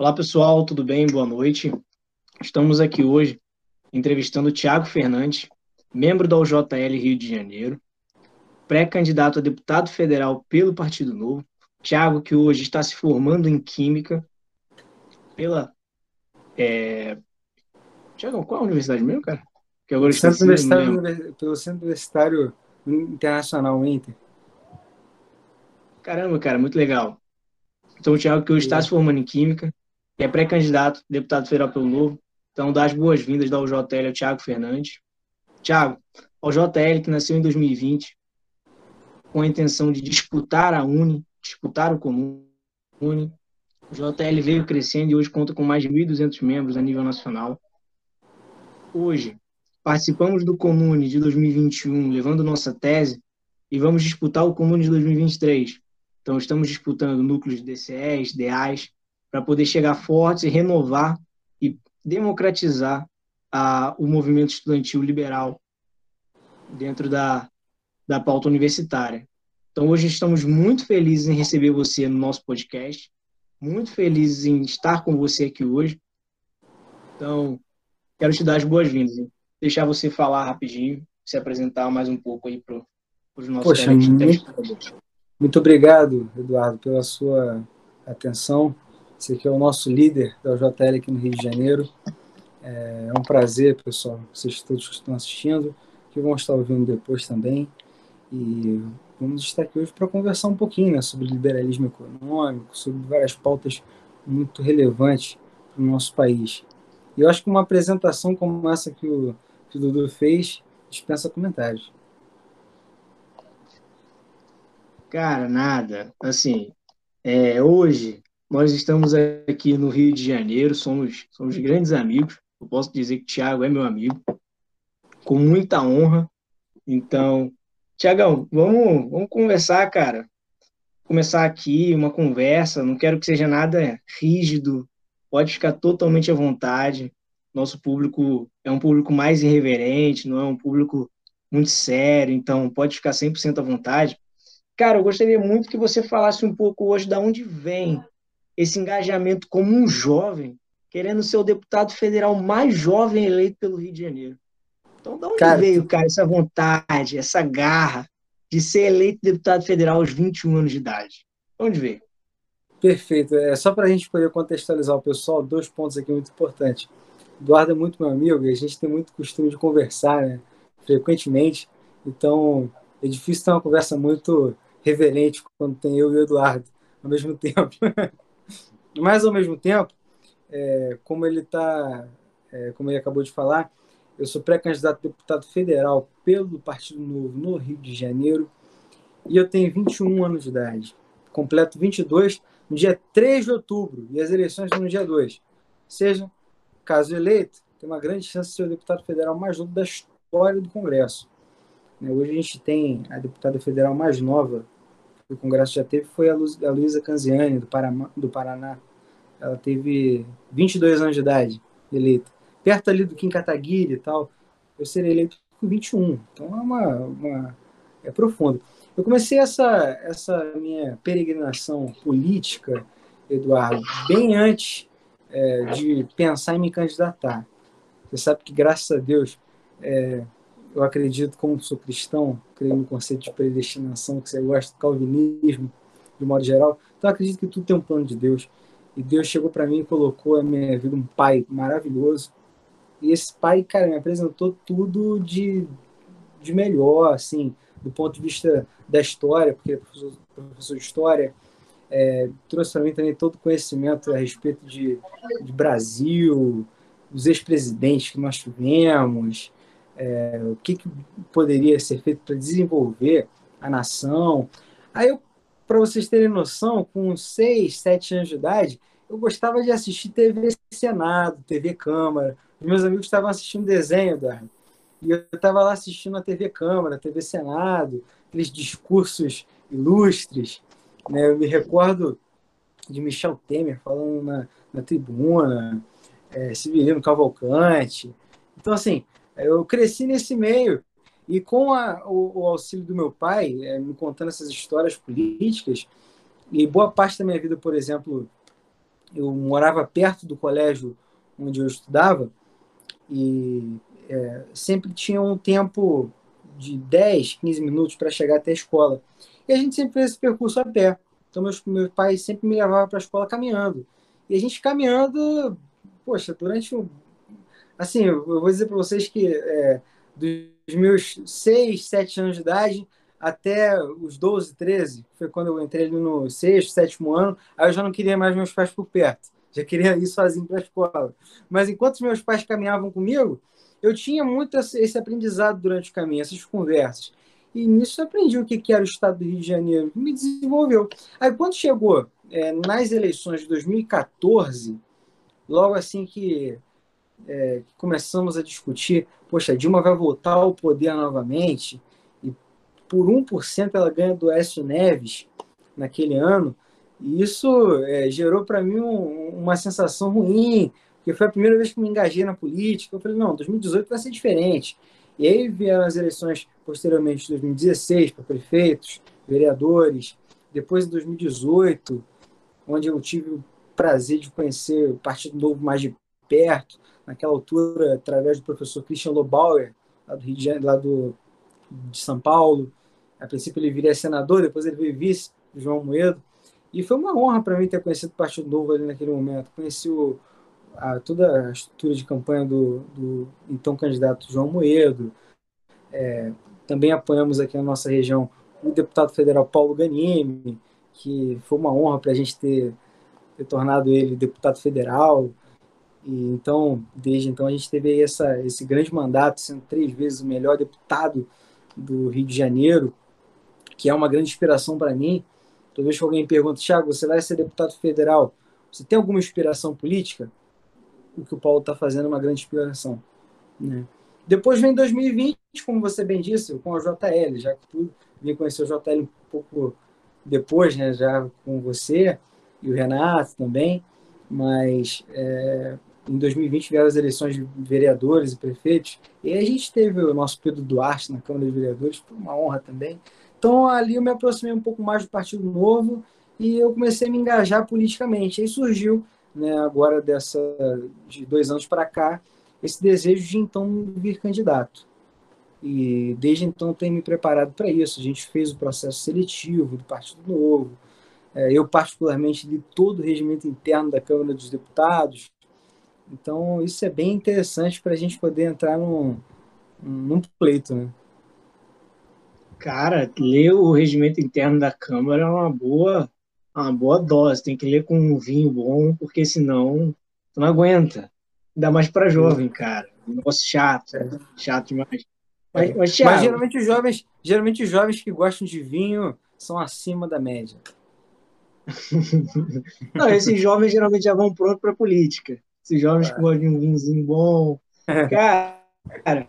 Olá, pessoal, tudo bem? Boa noite. Estamos aqui hoje entrevistando o Tiago Fernandes, membro da UJL Rio de Janeiro, pré-candidato a deputado federal pelo Partido Novo. Tiago, que hoje está se formando em Química pela. É... Tiago, qual é a universidade mesmo, cara? Que agora Centro universitário, pelo Centro Universitário Internacional Inter. Caramba, cara, muito legal. Então, o Tiago, que hoje está se formando em Química, que é pré-candidato, deputado federal pelo Novo. Então, dá as boas-vindas da UJL ao Tiago Fernandes. Tiago, UJL, que nasceu em 2020, com a intenção de disputar a Uni, disputar o Comune. O JL veio crescendo e hoje conta com mais de 1.200 membros a nível nacional. Hoje, participamos do Comune de 2021, levando nossa tese, e vamos disputar o Comune de 2023. Então, estamos disputando núcleos de DCEs, DAs, para poder chegar fortes e renovar e democratizar a, o movimento estudantil liberal dentro da, da pauta universitária. Então, hoje estamos muito felizes em receber você no nosso podcast, muito felizes em estar com você aqui hoje. Então, quero te dar as boas-vindas, deixar você falar rapidinho, se apresentar mais um pouco aí para os nossos Poxa, muito, muito obrigado, Eduardo, pela sua atenção. Esse aqui é o nosso líder da UJL aqui no Rio de Janeiro. É um prazer, pessoal, vocês todos que estão assistindo, que vão estar ouvindo depois também. E vamos estar aqui hoje para conversar um pouquinho né, sobre liberalismo econômico, sobre várias pautas muito relevantes para o nosso país. E eu acho que uma apresentação como essa que o, que o Dudu fez dispensa comentários. Cara, nada. Assim, é, hoje nós estamos aqui no Rio de Janeiro, somos, somos grandes amigos. Eu posso dizer que o Thiago é meu amigo, com muita honra. Então, Tiagão, vamos, vamos conversar, cara. Começar aqui uma conversa. Não quero que seja nada rígido. Pode ficar totalmente à vontade. Nosso público é um público mais irreverente, não é um público muito sério. Então, pode ficar 100% à vontade. Cara, eu gostaria muito que você falasse um pouco hoje de onde vem esse engajamento como um jovem, querendo ser o deputado federal mais jovem eleito pelo Rio de Janeiro. Então, de onde cara, veio, cara, essa vontade, essa garra de ser eleito deputado federal aos 21 anos de idade? De onde veio? Perfeito. É só para a gente poder contextualizar o pessoal, dois pontos aqui muito importantes. Eduardo é muito meu amigo e a gente tem muito costume de conversar né, frequentemente. Então, é difícil ter uma conversa muito reverente quando tem eu e o Eduardo ao mesmo tempo. Mas, ao mesmo tempo, é, como ele está, é, como ele acabou de falar, eu sou pré-candidato a deputado federal pelo Partido Novo no Rio de Janeiro e eu tenho 21 anos de idade. Completo 22 no dia 3 de outubro e as eleições no dia 2. Ou seja, caso eleito, tem uma grande chance de ser o deputado federal mais novo da história do Congresso. Né, hoje a gente tem a deputada federal mais nova que o Congresso já teve foi a, Luísa Canziani, do, Paraná, do Paraná. Ela teve 22 anos de idade, eleita. Perto ali do Kim Kataguiri e tal. Eu serei eleito com 21. Então é uma, uma é profundo. Eu comecei essa, essa minha peregrinação política, Eduardo, bem antes é, de pensar em me candidatar. Você sabe que, graças a Deus, é, eu acredito, como sou cristão, creio no conceito de predestinação, que você gosta do calvinismo, de modo geral. Então, acredito que tudo tem um plano de Deus. E Deus chegou para mim e colocou a minha vida um pai maravilhoso. E esse pai, cara, me apresentou tudo de, de melhor, assim, do ponto de vista da história, porque é professor, professor de história, é, trouxe para mim também todo o conhecimento a respeito de, de Brasil, dos ex-presidentes que nós tivemos, é, o que, que, poderia ser feito para desenvolver a nação. Aí, para vocês terem noção, com 6, 7 anos de idade, eu gostava de assistir TV Senado, TV Câmara. Os meus amigos estavam assistindo desenho, Eduardo. E eu estava lá assistindo a TV Câmara, TV Senado, aqueles discursos ilustres. Né? Eu me recordo de Michel Temer falando na, na tribuna, é, Severino Cavalcante. Então, assim, eu cresci nesse meio e com a, o, o, auxílio do meu pai, é, me contando essas histórias políticas, e boa parte da minha vida, por exemplo, eu morava perto do colégio onde eu estudava e é, sempre tinha um tempo de 10, 15 minutos para chegar até a escola. E a gente sempre fez esse percurso a pé. Então, meus, meus pais sempre me levavam para a escola caminhando. E a gente caminhando, poxa, durante um. Assim, eu vou dizer para vocês que é, dos meus 6, 7 anos de idade até os 12, 13, foi quando eu entrei no sexto, sétimo ano, aí eu já não queria mais meus pais por perto, já queria ir sozinho para a escola. Mas enquanto meus pais caminhavam comigo, eu tinha muito esse aprendizado durante o caminho, essas conversas. E nisso eu aprendi o que era o Estado do Rio de Janeiro, me desenvolveu. Aí quando chegou é, nas eleições de 2014, logo assim que, é, que começamos a discutir, poxa, Dilma vai voltar ao poder novamente, por 1% ela ganha do Écio Neves naquele ano, e isso é, gerou para mim um, uma sensação ruim, porque foi a primeira vez que me engajei na política. Eu falei, não, 2018 vai ser diferente. E aí vieram as eleições posteriormente de 2016 para prefeitos, vereadores, depois em 2018, onde eu tive o prazer de conhecer o Partido Novo mais de perto, naquela altura, através do professor Christian Lobauer, lá do Rio de Janeiro, lá do, de São Paulo. A princípio ele viria senador, depois ele veio vice João Moedo. E foi uma honra para mim ter conhecido o Partido Novo ali naquele momento. Conheci o, a, toda a estrutura de campanha do, do então candidato João Moedo. É, também apoiamos aqui na nossa região o deputado federal Paulo Ganimi, que foi uma honra para a gente ter, ter, tornado ele deputado federal. E então, desde então, a gente teve essa, esse grande mandato, sendo três vezes o melhor deputado do Rio de Janeiro, que é uma grande inspiração para mim. Toda vez que alguém pergunta, Thiago, você vai ser deputado federal, você tem alguma inspiração política? O que o Paulo está fazendo é uma grande inspiração. Né? Depois vem 2020, como você bem disse, com a JL, já que tudo vim conhecer o JL um pouco depois, né, já com você e o Renato também, mas é, em 2020 vieram as eleições de vereadores e prefeitos, e a gente teve o nosso Pedro Duarte na Câmara de Vereadores, foi uma honra também. Então ali eu me aproximei um pouco mais do Partido Novo e eu comecei a me engajar politicamente. Aí surgiu, né, agora dessa de dois anos para cá, esse desejo de então vir candidato. E desde então tenho me preparado para isso. A gente fez o processo seletivo do Partido Novo. É, eu, particularmente, li todo o regimento interno da Câmara dos Deputados. Então, isso é bem interessante para a gente poder entrar num, num pleito. Né? Cara, ler o regimento interno da Câmara é uma boa, uma boa dose. Tem que ler com um vinho bom, porque senão não aguenta. Ainda mais para jovem, cara. Um negócio chato, é. chato demais. Mas, mas, Thiago... mas, geralmente os jovens, geralmente os jovens que gostam de vinho são acima da média. Não, esses jovens geralmente já vão pronto para política. Esses jovens é. que gostam de um vinhozinho bom. Cara, cara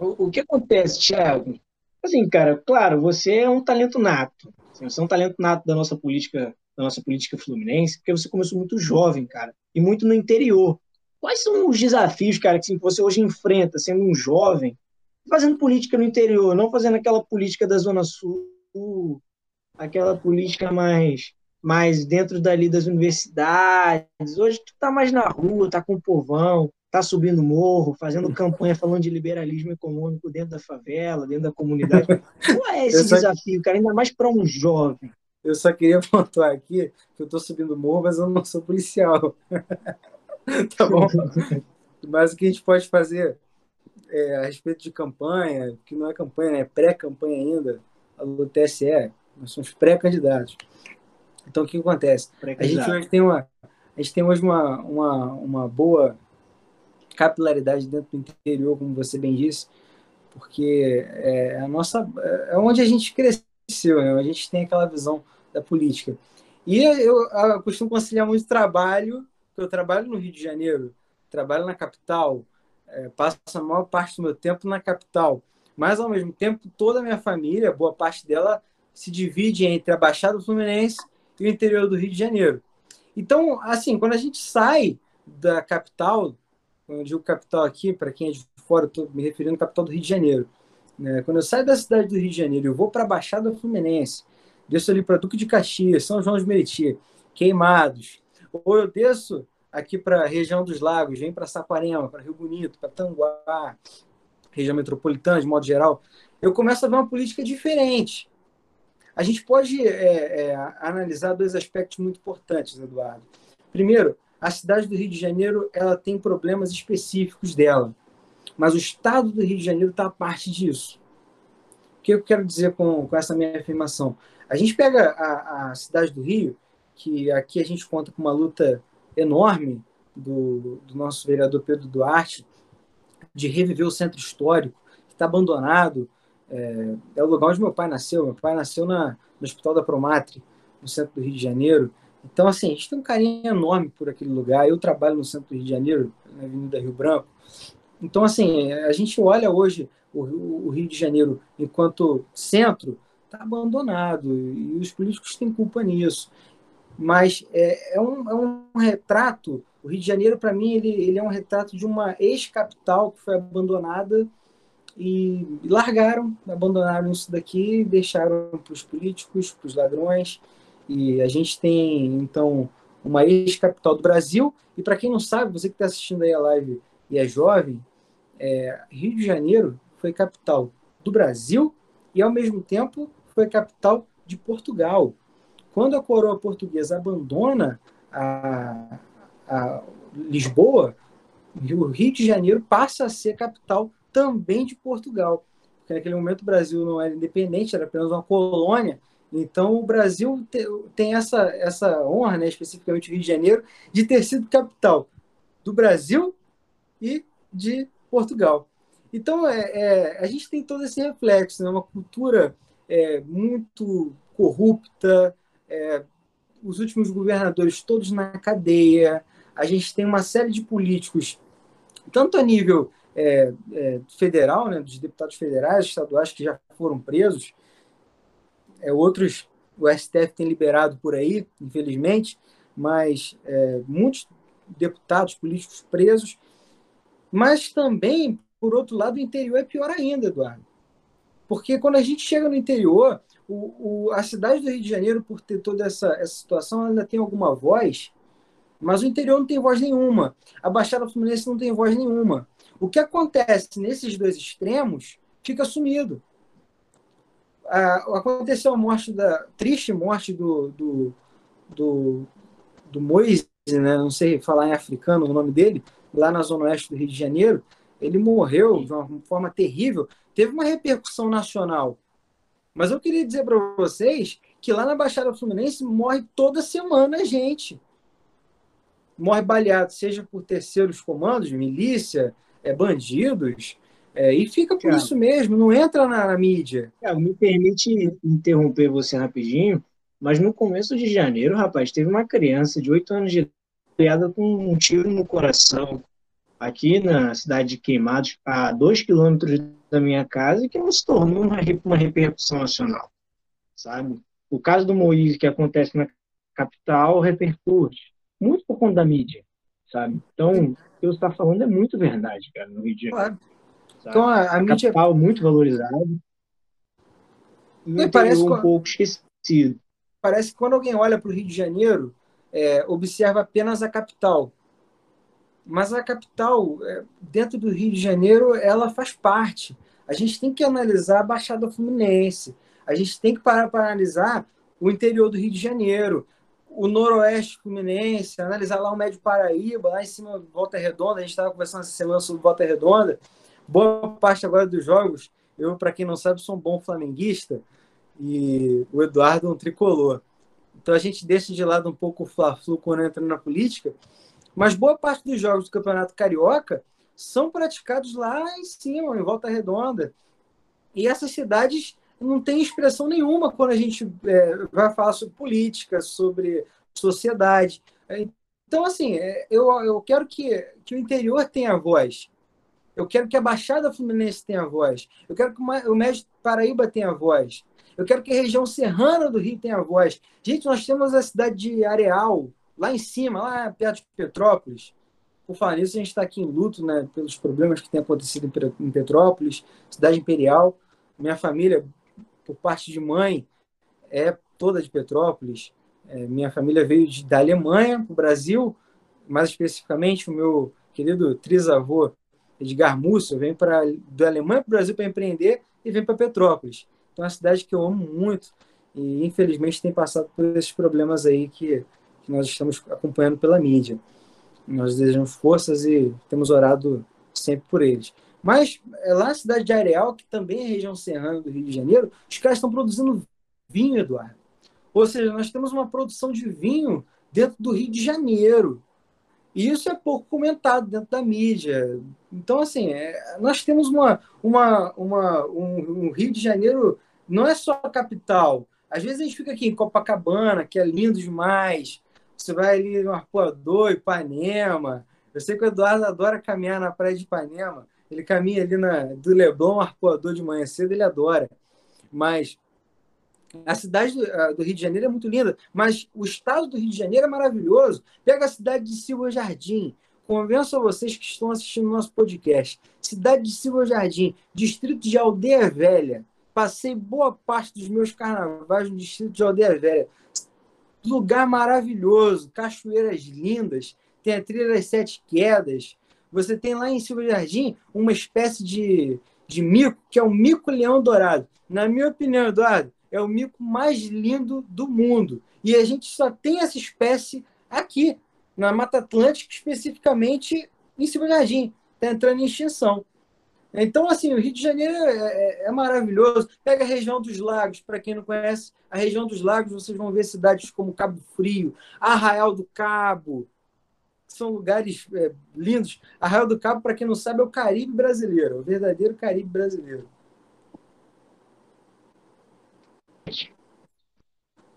o, que acontece, Thiago? Assim, cara, claro, você é um talento nato. Você é um talento nato da nossa política, da nossa política fluminense, porque você começou muito jovem, cara, e muito no interior. Quais são os desafios, cara, que você hoje enfrenta, sendo um jovem, fazendo política no interior, não fazendo aquela política da Zona Sul, aquela política mais, mais dentro dali das universidades. Hoje tu tá mais na rua, tá com o povão, tá subindo morro, fazendo campanha falando de liberalismo econômico dentro da favela, dentro da comunidade. Qual é esse só... desafio, cara? Ainda mais para um jovem. Eu só queria pontuar aqui que eu tô subindo morro, mas eu não sou policial. tá bom? Mas o que a gente pode fazer é, a respeito de campanha, que não é campanha, é pré-campanha ainda, do TSE, nós somos pré-candidatos. Então, o que acontece? A gente hoje tem uma, a gente tem hoje uma, uma, uma boa capilaridade dentro do interior, como você bem disse, porque é a nossa é onde a gente cresceu, né? a gente tem aquela visão da política. E eu, eu costumo conciliar muito trabalho eu trabalho no Rio de Janeiro, trabalho na capital, é, passo a maior parte do meu tempo na capital, mas ao mesmo tempo toda a minha família, boa parte dela, se divide entre a Baixada Fluminense e o interior do Rio de Janeiro. Então, assim, quando a gente sai da capital, quando eu digo capital aqui, para quem é de fora, estou me referindo à capital do Rio de Janeiro. Né? Quando eu saio da cidade do Rio de Janeiro, eu vou para a Baixada Fluminense, desço ali para Duque de Caxias, São João de Meriti, Queimados. Ou eu desço aqui para a região dos lagos, vem para Saquarema, para Rio Bonito, para Tanguá, região metropolitana de modo geral, eu começo a ver uma política diferente. A gente pode é, é, analisar dois aspectos muito importantes, Eduardo. Primeiro, a cidade do Rio de Janeiro ela tem problemas específicos dela, mas o estado do Rio de Janeiro está parte disso. O que eu quero dizer com, com essa minha afirmação? A gente pega a, a cidade do Rio, que aqui a gente conta com uma luta enorme do, do nosso vereador Pedro Duarte, de reviver o centro histórico, que está abandonado. É, é, o lugar onde meu pai nasceu. Meu pai nasceu na, no Hospital da Promatre, no centro do Rio de Janeiro. Então, assim, a gente tem um carinho enorme por aquele lugar. Eu trabalho no centro do Rio de Janeiro, na Avenida Rio Branco. Então, assim, a gente olha hoje o, o Rio de Janeiro enquanto centro, está abandonado e os políticos têm culpa nisso. Mas é, é, um, é um retrato. O Rio de Janeiro, para mim, ele, ele é um retrato de uma ex-capital que foi abandonada e largaram, abandonaram isso daqui, deixaram para os políticos, para os ladrões. E a gente tem, então, uma ex-capital do Brasil. E para quem não sabe, você que está assistindo aí a live e é jovem, é, Rio de Janeiro foi capital do Brasil e, ao mesmo tempo, foi capital de Portugal. Quando a coroa portuguesa abandona a, a Lisboa, o Rio de Janeiro passa a ser capital também de Portugal. Porque naquele momento o Brasil não era independente, era apenas uma colônia. Então o Brasil tem essa, essa honra, né, especificamente o Rio de Janeiro, de ter sido capital do Brasil e de Portugal. Então é, é a gente tem todo esse reflexo, né, uma cultura é, muito corrupta, é, os últimos governadores todos na cadeia, a gente tem uma série de políticos, tanto a nível é, é, federal, né, dos deputados federais, estaduais que já foram presos, é, outros o STF tem liberado por aí, infelizmente, mas é, muitos deputados políticos presos, mas também, por outro lado, o interior é pior ainda, Eduardo. Porque quando a gente chega no interior, o, o, a cidade do Rio de Janeiro, por ter toda essa, essa situação, ainda tem alguma voz, mas o interior não tem voz nenhuma. A Baixada Fluminense não tem voz nenhuma. O que acontece nesses dois extremos fica sumido. Ah, aconteceu a morte da triste morte do, do, do, do Moise, né? não sei falar em africano o nome dele, lá na zona oeste do Rio de Janeiro. Ele morreu de uma forma terrível. Teve uma repercussão nacional mas eu queria dizer para vocês que lá na Baixada Fluminense morre toda semana gente. Morre baleado, seja por terceiros comandos, milícia, é, bandidos, é, e fica por isso mesmo, não entra na, na mídia. me permite interromper você rapidinho, mas no começo de janeiro, rapaz, teve uma criança de 8 anos de idade criada com um tiro no coração, aqui na cidade de Queimados, a 2 quilômetros da minha casa, que não se tornou uma, uma repercussão nacional, sabe? O caso do Moisés que acontece na capital repercute muito por conta da mídia, sabe? Então, o que você está falando é muito verdade, cara, no Rio de Janeiro. Claro. Então, a, a, a mídia... capital muito valorizada e parece um pouco esquecido. Parece que quando alguém olha para o Rio de Janeiro, é, observa apenas a capital, mas a capital, é, dentro do Rio de Janeiro, ela faz parte. A gente tem que analisar a Baixada Fluminense, a gente tem que parar para analisar o interior do Rio de Janeiro, o noroeste fluminense, analisar lá o Médio Paraíba, lá em cima Volta Redonda, a gente estava conversando essa semana sobre Volta Redonda. Boa parte agora dos jogos, eu, para quem não sabe, sou um bom flamenguista e o Eduardo é um tricolor. Então a gente deixa de lado um pouco o Fla-Flu quando entra na política mas boa parte dos jogos do Campeonato Carioca são praticados lá em cima, em Volta Redonda. E essas cidades não têm expressão nenhuma quando a gente é, vai falar sobre política, sobre sociedade. Então, assim, é, eu, eu quero que, que o interior tenha voz. Eu quero que a Baixada Fluminense tenha voz. Eu quero que o Médio Paraíba tenha voz. Eu quero que a região serrana do Rio tenha voz. Gente, nós temos a cidade de Areal, lá em cima, lá perto de Petrópolis. Por falar nisso, a gente está aqui em luto né, pelos problemas que têm acontecido em Petrópolis, cidade imperial. Minha família, por parte de mãe, é toda de Petrópolis. É, minha família veio de, da Alemanha para o Brasil, mais especificamente o meu querido trisavô Edgar Múcio vem para da Alemanha para o Brasil para empreender e vem para Petrópolis. Então é uma cidade que eu amo muito e infelizmente tem passado por esses problemas aí que, que nós estamos acompanhando pela mídia. Nós desejamos forças e temos orado sempre por eles. Mas é lá na cidade de Areal, que também é região serrana do Rio de Janeiro, os caras estão produzindo vinho, Eduardo. Ou seja, nós temos uma produção de vinho dentro do Rio de Janeiro. E isso é pouco comentado dentro da mídia. Então, assim, é, nós temos uma, uma, uma, um, um, Rio de Janeiro, não é só a capital. Às vezes a gente fica aqui em Copacabana, que é lindo demais. Você vai ali no Arpoador, Ipanema. Eu sei que o Eduardo adora caminhar na praia de Ipanema. Ele caminha ali na, do Leblon, Arpoador de manhã cedo, ele adora. Mas a cidade do, do, Rio de Janeiro é muito linda, mas o estado do Rio de Janeiro é maravilhoso. Pega a cidade de Silva Jardim. Convenço a vocês que estão assistindo nosso podcast. Cidade de Silva Jardim, distrito de Aldeia Velha. Passei boa parte dos meus carnavais no distrito de Aldeia Velha. Lugar maravilhoso, cachoeiras lindas, tem a trilha das sete quedas. Você tem lá em Silva Jardim uma espécie de, de mico, que é o mico-leão dourado. Na minha opinião, Eduardo, é o mico mais lindo do mundo. E a gente só tem essa espécie aqui, na Mata Atlântica, especificamente em Jardim. Está entrando em extinção. Então, assim, o Rio de Janeiro é, é, é maravilhoso. Pega a região dos lagos, para quem não conhece, a região dos lagos, vocês vão ver cidades como Cabo Frio, Arraial do Cabo, são lugares é, lindos. Arraial do Cabo, para quem não sabe, é o Caribe brasileiro, o verdadeiro Caribe brasileiro.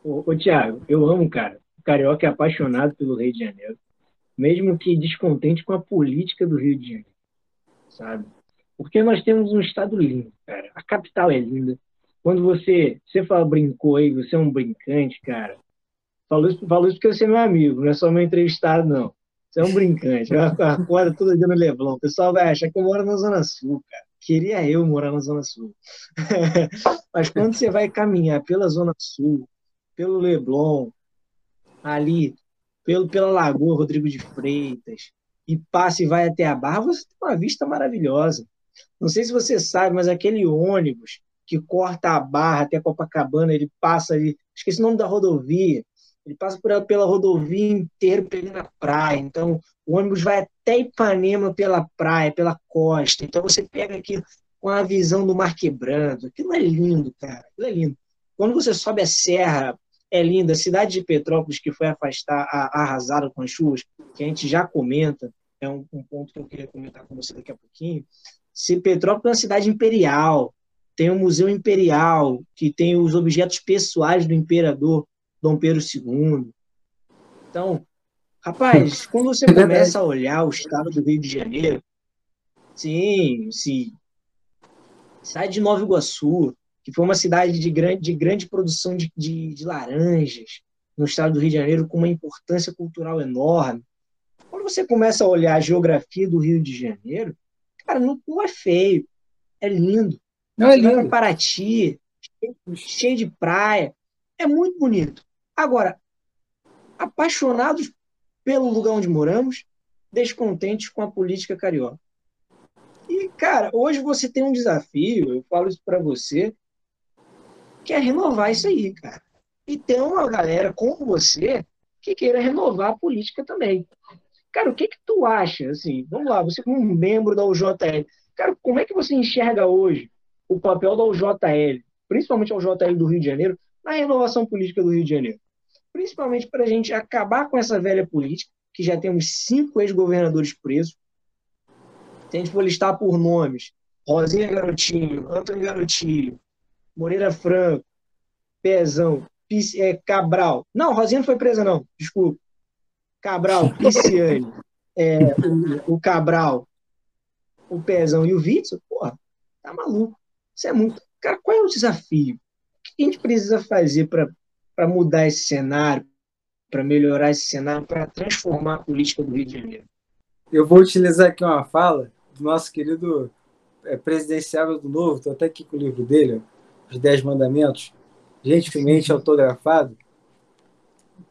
Ô, ô Tiago, eu amo, cara. O carioca é apaixonado pelo Rio de Janeiro, mesmo que descontente com a política do Rio de Janeiro, sabe? Porque nós temos um estado lindo, cara. A capital é linda. Quando você, você fala brincou aí, você é um brincante, cara. Falou isso, isso porque você é meu amigo, não é só meu entrevistado, não. Você é um brincante. Acorda todo dia no Leblon. O pessoal vai achar que eu moro na Zona Sul, cara. Queria eu morar na Zona Sul. Mas quando você vai caminhar pela Zona Sul, pelo Leblon, ali, pelo, pela Lagoa Rodrigo de Freitas, e passa e vai até a Barra, você tem uma vista maravilhosa. Não sei se você sabe, mas aquele ônibus que corta a Barra até Copacabana, ele passa ali, esqueci o nome da rodovia, ele passa por, pela rodovia inteira pegando a praia. Então, o ônibus vai até Ipanema pela praia, pela costa. Então, você pega aqui com a visão do mar quebrando. Aquilo é lindo, cara. Aquilo é lindo. Quando você sobe a serra é linda. A cidade de Petrópolis, que foi afastar, arrasada com as chuvas, que a gente já comenta, é um, um, ponto que eu queria comentar com você daqui a pouquinho. Se Petrópolis é uma cidade imperial, tem o um Museu Imperial, que tem os objetos pessoais do imperador Dom Pedro II. Então, rapaz, quando você é começa a olhar o estado do Rio de Janeiro, sim, sim, sai de Nova Iguaçu, que foi uma cidade de grande, de grande produção de, de, de laranjas no estado do Rio de Janeiro, com uma importância cultural enorme. Quando você começa a olhar a geografia do Rio de Janeiro, cara, não, não é feio, é lindo. Não é lindo. Paraty, cheio, cheio de praia, é muito bonito. Agora, apaixonados pelo lugar onde moramos, descontentes com a política carioca. E, cara, hoje você tem um desafio, eu falo isso para você, que é renovar isso aí, cara. E tem uma galera como você que queira renovar a política também. Cara, o que que tu acha, assim, vamos lá, você como membro da UJL, cara, como é que você enxerga hoje o papel da UJL, principalmente a UJL do Rio de Janeiro, na renovação política do Rio de Janeiro? Principalmente para a gente acabar com essa velha política, que já temos cinco ex-governadores presos. Se a gente for listar por nomes, Rosinha Garotinho, Antônio Garotinho, Moreira Franco, Pezão, é, Cabral. Não, Rosinha não foi presa, não. Desculpa. Cabral, Pisciane, é, o, o, Cabral, o Pezão e o Witzel, porra, tá maluco. Isso é muito. Cara, qual é o desafio? O que a gente precisa fazer para mudar esse cenário, para melhorar esse cenário, para transformar a política do Rio de Janeiro? Eu vou utilizar aqui uma fala do nosso querido é, presidenciável do Novo, estou até aqui com o livro dele, os Dez Mandamentos, gentilmente autografado,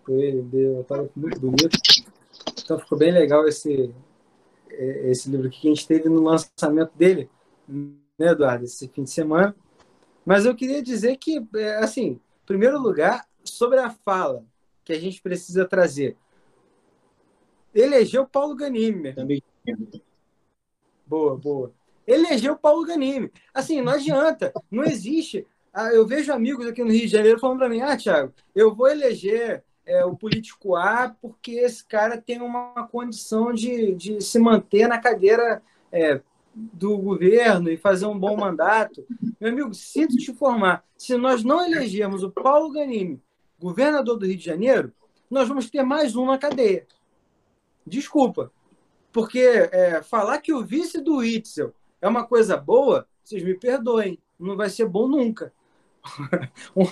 Foi um autógrafo muito bonito. Então ficou bem legal esse, é, esse livro aqui que a gente teve no lançamento dele, né, Eduardo, esse fim de semana. Mas eu queria dizer que, é, assim, em primeiro lugar, sobre a fala que a gente precisa trazer. Elegeu Paulo Ganime. Também. Boa, boa. Elegeu Paulo Ganime. Assim, não adianta, não existe. Ah, eu vejo amigos aqui no Rio de Janeiro falando para mim: ah, Thiago, eu vou eleger é, o político A porque esse cara tem uma condição de, de se manter na cadeira é, do governo e fazer um bom mandato. Meu amigo, sinto te informar: se nós não elegermos o Paulo Ganime governador do Rio de Janeiro, nós vamos ter mais um na cadeia. Desculpa. Porque é, falar que o vice do Itzel é uma coisa boa, vocês me perdoem, não vai ser bom nunca. o,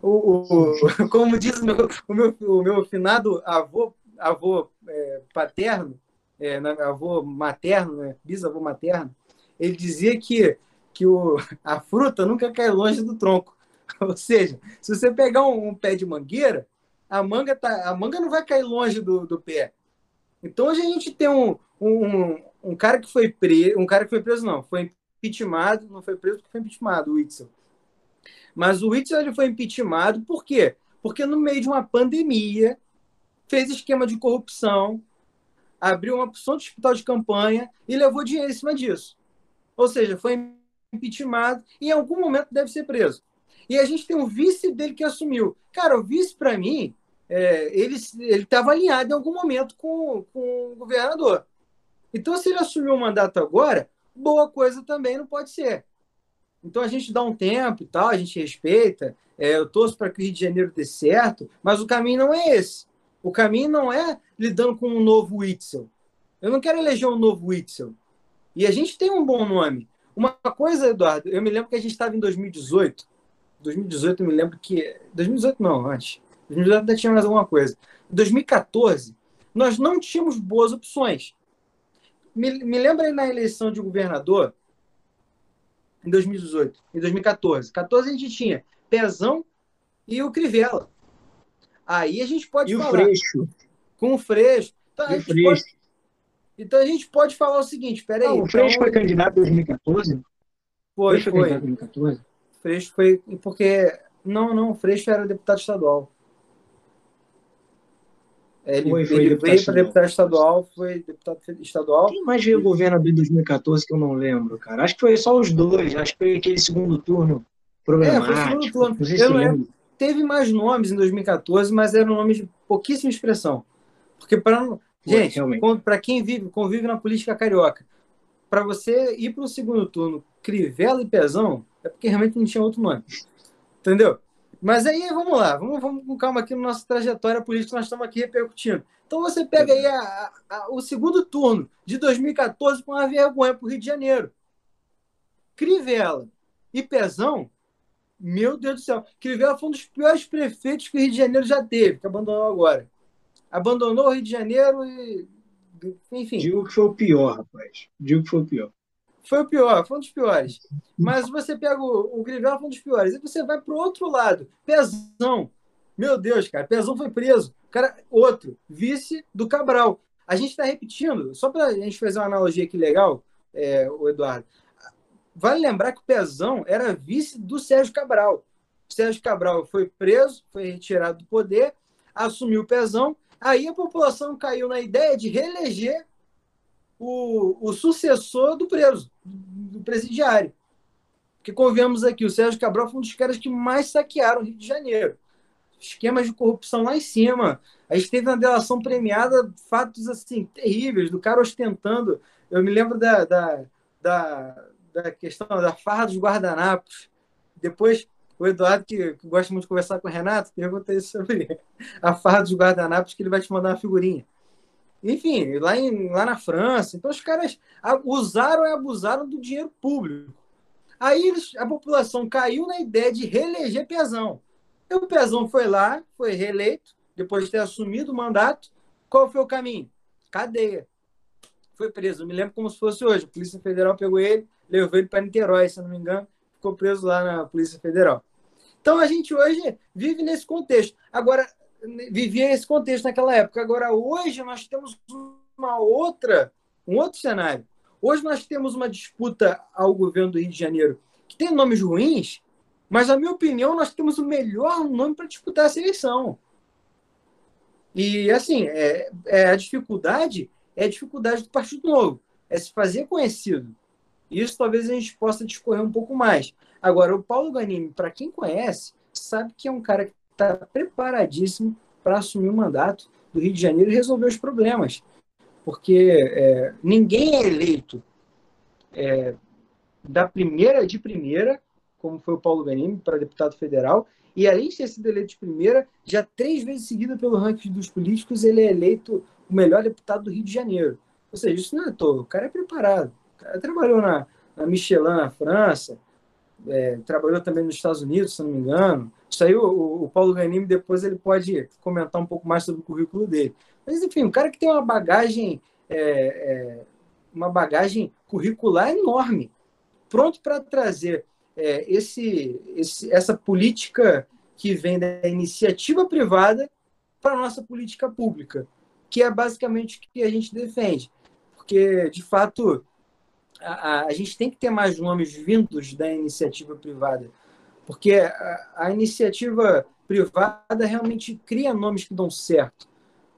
o, o, como diz o meu, o meu, o meu finado avô, avô é, paterno, é, avô materno, né, bisavô materno, ele dizia que, que o, a fruta nunca cai longe do tronco. Ou seja, se você pegar um, um, pé de mangueira, a manga, tá, a manga não vai cair longe do, do pé. Então hoje a gente tem um, um, um cara que foi preso, um cara que foi preso não, foi impeachmentado, não foi preso porque foi impeachmentado, o Whitson. Mas o Whitson ele foi impeachmentado por quê? Porque no meio de uma pandemia fez esquema de corrupção, abriu uma opção de hospital de campanha e levou dinheiro em cima disso. Ou seja, foi impeachmentado e em algum momento deve ser preso. E a gente tem um vice dele que assumiu. Cara, o vice, para mim, é, ele estava alinhado em algum momento com, com o governador. Então, se ele assumiu o mandato agora, boa coisa também não pode ser. Então, a gente dá um tempo e tal, a gente respeita. É, eu torço para que o Rio de Janeiro dê certo, mas o caminho não é esse. O caminho não é lidando com um novo Witzel. Eu não quero eleger um novo Witzel. E a gente tem um bom nome. Uma coisa, Eduardo, eu me lembro que a gente estava em 2018 2018 eu me lembro que. 2018 não, antes. 2018 ainda tinha mais alguma coisa. Em 2014, nós não tínhamos boas opções. Me, me lembra aí na eleição de governador, em 2018, em 2014. 14 a gente tinha Pezão e o Crivella. Aí a gente pode e falar. o Freixo. Com o Freixo. Então, e o Freixo. Pode, então a gente pode falar o seguinte, peraí. Não, o Freixo então... foi candidato em 2014? Foi, foi. 2014? Freixo foi. Porque. Não, não, Freixo era deputado estadual. Ele, foi, foi ele veio para deputado estadual, foi deputado estadual. Quem mais veio governador em 2014 que eu não lembro, cara? Acho que foi só os dois. Acho que foi aquele segundo turno problemático. É, foi o segundo turno. Não sei se lembro. Teve mais nomes em 2014, mas eram nomes de pouquíssima expressão. Porque para gente, para quem vive, convive na política carioca, para você ir para o segundo turno, Crivella e Pezão, é porque realmente não tinha outro nome. Entendeu? Mas aí, vamos lá, vamos, vamos com calma aqui na nossa trajetória política, nós estamos aqui repercutindo. Então você pega aí a, a, o segundo turno de 2014 com uma vergonha para o Rio de Janeiro. Crivella e Pezão, meu Deus do céu, Crivella foi um dos piores prefeitos que o Rio de Janeiro já teve, que abandonou agora. Abandonou o Rio de Janeiro e. Enfim. Digo que foi o pior, rapaz. Digo que foi o pior. Foi o pior, foi um dos piores. Mas você pega o, o Crivella, foi um dos piores. E você vai para o outro lado. Pezão. Meu Deus, cara. Pezão foi preso. Cara, outro. Vice do Cabral. A gente está repetindo, só para a gente fazer uma analogia aqui legal, é, o Eduardo. Vale lembrar que o Pezão era vice do Sérgio Cabral. O Sérgio Cabral foi preso, foi retirado do poder, assumiu o Pezão. Aí a população caiu na ideia de reeleger o, o sucessor do preso, do presidiário. Porque convenhamos aqui, o Sérgio Cabral foi um dos caras que mais saquearam o Rio de Janeiro. Esquemas de corrupção lá em cima. A gente teve na delação premiada fatos assim terríveis, do cara ostentando. Eu me lembro da, da, da, da questão da farra dos guardanapos. Depois, o Eduardo, que, que gosta muito de conversar com o Renato, pergunta sobre a farra dos guardanapos, que ele vai te mandar uma figurinha. Enfim, lá, em, lá na França. Então, os caras usaram e abusaram do dinheiro público. Aí eles, a população caiu na ideia de reeleger Pezão. E o Pezão foi lá, foi reeleito, depois de ter assumido o mandato. Qual foi o caminho? Cadeia. Foi preso. Eu me lembro como se fosse hoje. A Polícia Federal pegou ele, levou ele para Niterói, se não me engano, ficou preso lá na Polícia Federal. Então a gente hoje vive nesse contexto. Agora, vivia esse contexto naquela época. Agora, hoje, nós temos uma outra, um outro cenário. Hoje nós temos uma disputa ao governo do Rio de Janeiro que tem nomes ruins, mas, na minha opinião, nós temos o melhor nome para disputar essa eleição. E, assim, é, é, a dificuldade é a dificuldade do Partido Novo, é se fazer conhecido. Isso talvez a gente possa discorrer um pouco mais. Agora, o Paulo Ganimi, para quem conhece, sabe que é um cara que está preparadíssimo para assumir o mandato do Rio de Janeiro e resolver os problemas. Porque é, ninguém é eleito é, da primeira de primeira, como foi o Paulo Ganimi para deputado federal, e além de ter sido eleito de primeira, já três vezes seguida pelo ranking dos políticos, ele é eleito o melhor deputado do Rio de Janeiro. Ou seja, isso não é toa, o cara é preparado. O cara trabalhou na, na Michelin, na França, é, trabalhou também nos Estados Unidos, se não me engano. Isso aí, o, o Paulo Ganimi, depois ele pode comentar um pouco mais sobre o currículo dele. Mas, enfim, um cara que tem uma bagagem, é, é, uma bagagem curricular enorme, pronto para trazer é, esse, esse, essa política que vem da iniciativa privada para a nossa política pública, que é basicamente o que a gente defende. Porque, de fato, a, a, gente tem que ter mais nomes vindos da iniciativa privada, porque a, a, iniciativa privada realmente cria nomes que dão certo.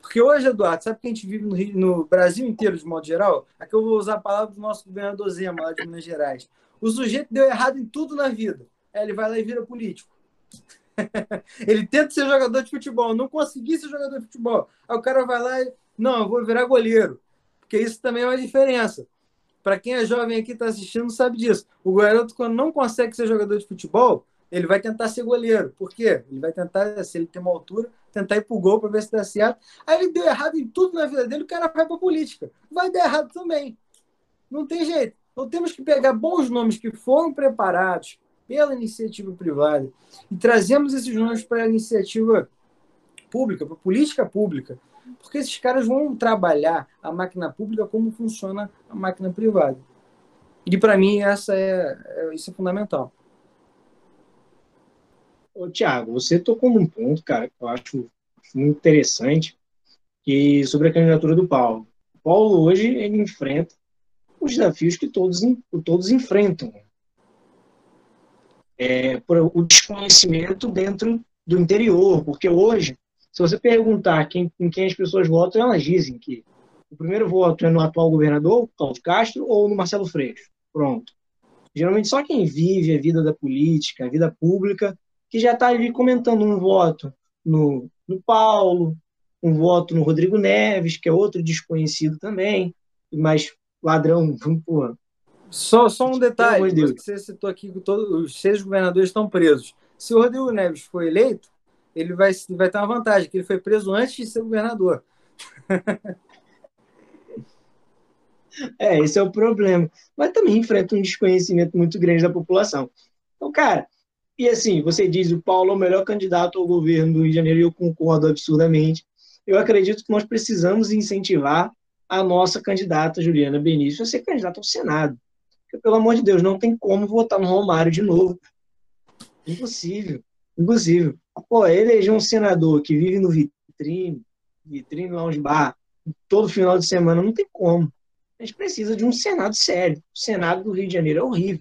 Porque hoje, Eduardo, sabe que a gente vive no, Rio, no Brasil inteiro, de modo geral? Aqui eu vou usar a palavra do nosso governador Zema, lá de Minas Gerais. O sujeito deu errado em tudo na vida. Aí ele vai lá e vira político. ele tenta ser jogador de futebol, não conseguir ser jogador de futebol. Aí o cara vai lá e. Não, eu vou virar goleiro. Porque isso também é uma diferença. Para quem é jovem aqui está assistindo, sabe disso. O garoto, quando não consegue ser jogador de futebol, ele vai tentar ser goleiro. Por quê? Ele vai tentar, se ele tem uma altura, tentar ir pro gol para ver se dá certo. Aí ele deu errado em tudo na vida dele, o cara vai para política. Vai dar errado também. Não tem jeito. Então temos que pegar bons nomes que foram preparados pela iniciativa privada e trazemos esses nomes para a iniciativa pública, para a política pública. Porque esses caras vão trabalhar a máquina pública como funciona a máquina privada. E para mim essa é, é, isso é fundamental. Ô, Tiago, você tocou num ponto, cara, que eu acho muito interessante, que sobre a candidatura do Paulo. O Paulo hoje ele enfrenta os desafios que todos, todos enfrentam. É, por o desconhecimento dentro do interior, porque hoje se você perguntar quem, em quem as pessoas votam, elas dizem que o primeiro voto é no atual governador, Cláudio Castro, ou no Marcelo Freixo. Pronto. Geralmente só quem vive a vida da política, a vida pública, que já está ali comentando um voto no, no Paulo, um voto no Rodrigo Neves, que é outro desconhecido também, mas ladrão, pô. Só, só um detalhe, que você citou aqui que todos os seis governadores estão presos. Se o Rodrigo Neves for eleito, ele vai, vai ter uma vantagem, que ele foi preso antes de ser governador. É, esse é o problema. Mas também enfrenta um desconhecimento muito grande da população. Então, cara, e assim, você diz o Paulo é o melhor candidato ao governo do Rio de Janeiro e eu concordo absurdamente. Eu acredito que nós precisamos incentivar a nossa candidata, Juliana Benício, a ser candidata ao Senado. Porque, pelo amor de Deus, não tem como votar no Romário de novo. Impossível. Impossível. Pô, eleger um senador que vive no vitrine, vitrine lounge bar, todo final de semana, não tem como. A gente precisa de um Senado sério. O Senado do Rio de Janeiro é horrível.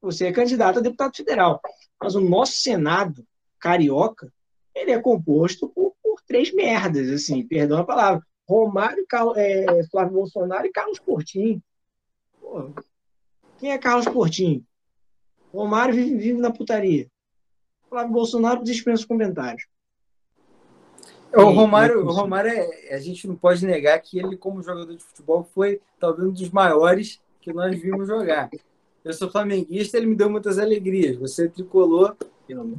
Você é candidato a deputado federal. Mas o nosso Senado carioca, ele é composto por, por três merdas, assim, perdão a palavra. Romário, Carlos, é, Flávio Bolsonaro e Carlos Portinho. Pô, quem é Carlos Portinho? Romário vive, vive na putaria. Flávio Bolsonaro dispensa comentários. O Romário, o Romário é, a gente não pode negar que ele, como jogador de futebol, foi talvez um dos maiores que nós vimos jogar. Eu sou flamenguista, ele me deu muitas alegrias. Você tricolor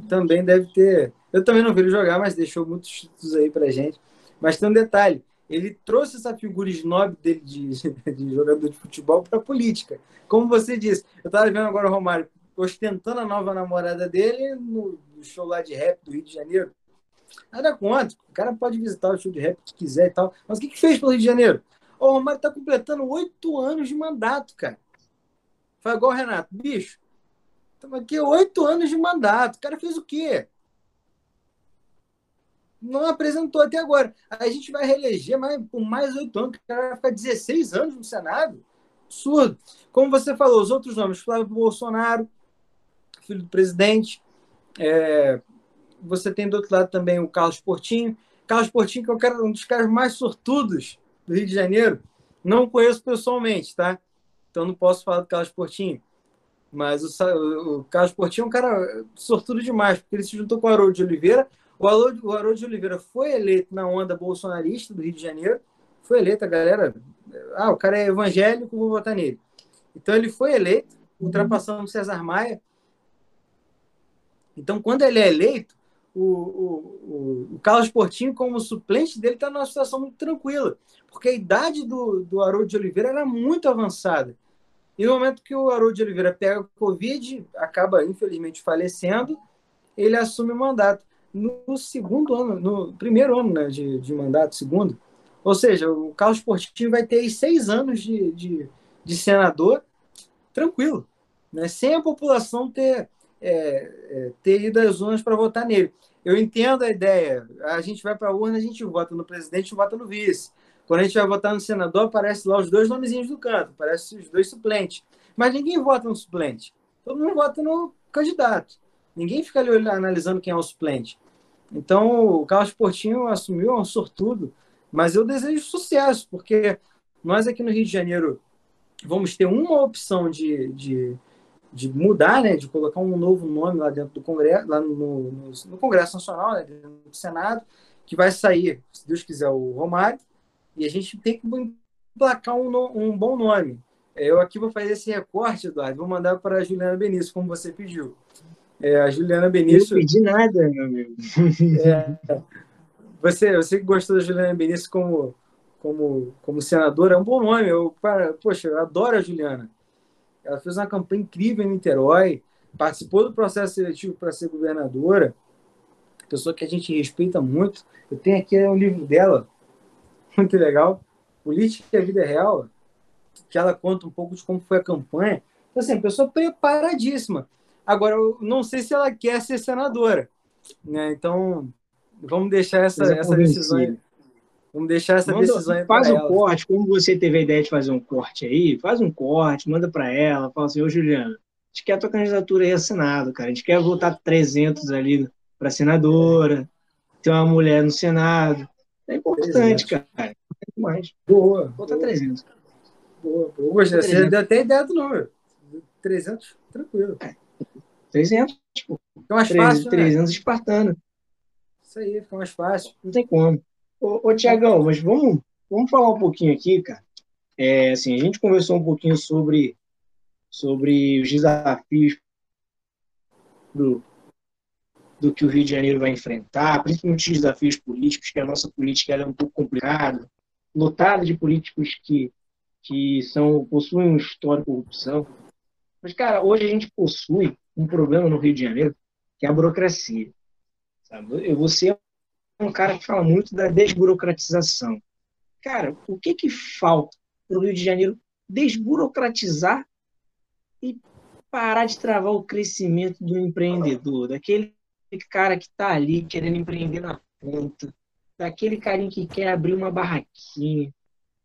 também deve ter. Eu também não vi ele jogar, mas deixou muitos títulos aí pra gente. Mas tem um detalhe: ele trouxe essa figura snob dele de, de jogador de futebol para política. Como você disse, eu estava vendo agora o Romário ostentando a nova namorada dele no show lá de rap do Rio de Janeiro. Nada contra, o cara pode visitar o show de rap que quiser e tal. Mas o que, que fez pelo Rio de Janeiro? O Romário tá completando oito anos de mandato, cara. Foi igual o Renato, bicho. Estamos aqui oito anos de mandato. O cara fez o quê? não apresentou até agora. A gente vai reeleger mais, por mais oito anos, o cara vai ficar 16 anos no Senado. Absurdo. Como você falou, os outros nomes, Flávio Bolsonaro, filho do presidente. É, você tem do outro lado também o Carlos Portinho. Carlos Portinho, que é um dos caras mais sortudos do Rio de Janeiro. Não conheço pessoalmente, tá? Então não posso falar do Carlos Portinho. Mas o, o Carlos Portinho é um cara sortudo demais, porque ele se juntou com o Haroldo de Oliveira. O Haroldo, o Haroldo de Oliveira foi eleito na onda bolsonarista do Rio de Janeiro. Foi eleito, a galera. Ah, o cara é evangélico, vou votar nele. Então ele foi eleito, ultrapassando o César Maia. Então, quando ele é eleito, o, o, o, Carlos Portinho, como suplente dele, está numa situação muito tranquila, porque a idade do, do Haroldo de Oliveira era muito avançada. E no momento que o Haroldo de Oliveira pega o Covid, acaba, infelizmente, falecendo, ele assume o mandato. No segundo ano, no primeiro ano né, de, de mandato, segundo. Ou seja, o Carlos Portinho vai ter seis anos de, de, de senador tranquilo, né, sem a população ter é, é, ter ido às urnas para votar nele. Eu entendo a ideia. A gente vai para a urna, a gente vota no presidente, vota no vice. Quando a gente vai votar no senador, aparece lá os dois nomezinhos do canto, aparece os dois suplentes. Mas ninguém vota no suplente. Todo mundo vota no candidato. Ninguém fica ali analisando quem é o suplente. Então, o Carlos Portinho assumiu, é um sortudo, mas eu desejo sucesso, porque nós aqui no Rio de Janeiro vamos ter uma opção de, de de mudar, né, de colocar um novo nome lá dentro do Congresso, lá no, no, no Congresso Nacional, né, dentro do Senado, que vai sair, se Deus quiser, o Romário, e a gente tem que emplacar um, um bom nome. Eu aqui vou fazer esse recorte, Eduardo, vou mandar para a Juliana Benício, como você pediu. É, a Juliana Benício. Não pedi nada, meu amigo. É, você, você que gostou da Juliana Benício como, como, como senadora, é um bom nome. Eu, para, poxa, eu adoro a Juliana. Ela fez uma campanha incrível em Niterói, participou do processo seletivo para ser governadora, pessoa que a gente respeita muito. Eu tenho aqui um livro dela, muito legal, Política e a Vida Real, que ela conta um pouco de como foi a campanha. Então, assim, pessoa preparadíssima. Agora, eu não sei se ela quer ser senadora. Né? Então, vamos deixar essa, é essa decisão. Vamos deixar essa manda, decisão aí Faz um ela. corte, como você teve a ideia de fazer um corte aí, faz um corte, manda para ela, fala assim, ô Juliana, a gente quer a tua candidatura aí a Senado, cara, a gente quer votar 300 ali para senadora, ter uma mulher no Senado. É importante, 300. cara. É mais. Boa. Votar 300. Boa, boa. Gostei. Você deu até ideia do número. 300, tranquilo. É. 300, tipo. Fica mais 300, fácil, 300 né? espartano. Isso aí, fica mais fácil. Não tem como. Ô, ô Tiagão, mas vamos, vamos falar um pouquinho aqui, cara. É, assim, a gente conversou um pouquinho sobre, sobre os desafios do, do que o Rio de Janeiro vai enfrentar, principalmente os desafios políticos, que a nossa política é um pouco complicada, lotada de políticos que, que são, possuem um histórico de corrupção. Mas, cara, hoje a gente possui um problema no Rio de Janeiro, que é a burocracia. Sabe? Eu vou ser um cara que fala muito da desburocratização. Cara, o que que falta para o Rio de Janeiro desburocratizar e parar de travar o crescimento do empreendedor, daquele cara que está ali querendo empreender na ponta, daquele carinha que quer abrir uma barraquinha,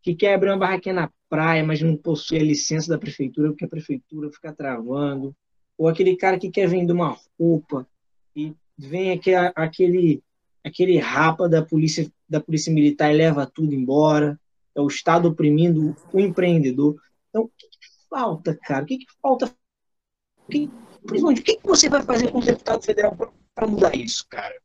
que quer abrir uma barraquinha na praia, mas não possui a licença da prefeitura porque a prefeitura fica travando, ou aquele cara que quer vender uma roupa e vem aquele, aquele aquele rapa da polícia, da polícia militar e leva tudo embora. É o Estado oprimindo o empreendedor. Então, o que, que falta, cara? O que, que falta? O que, o que, que você vai fazer com o deputado federal para mudar isso, cara?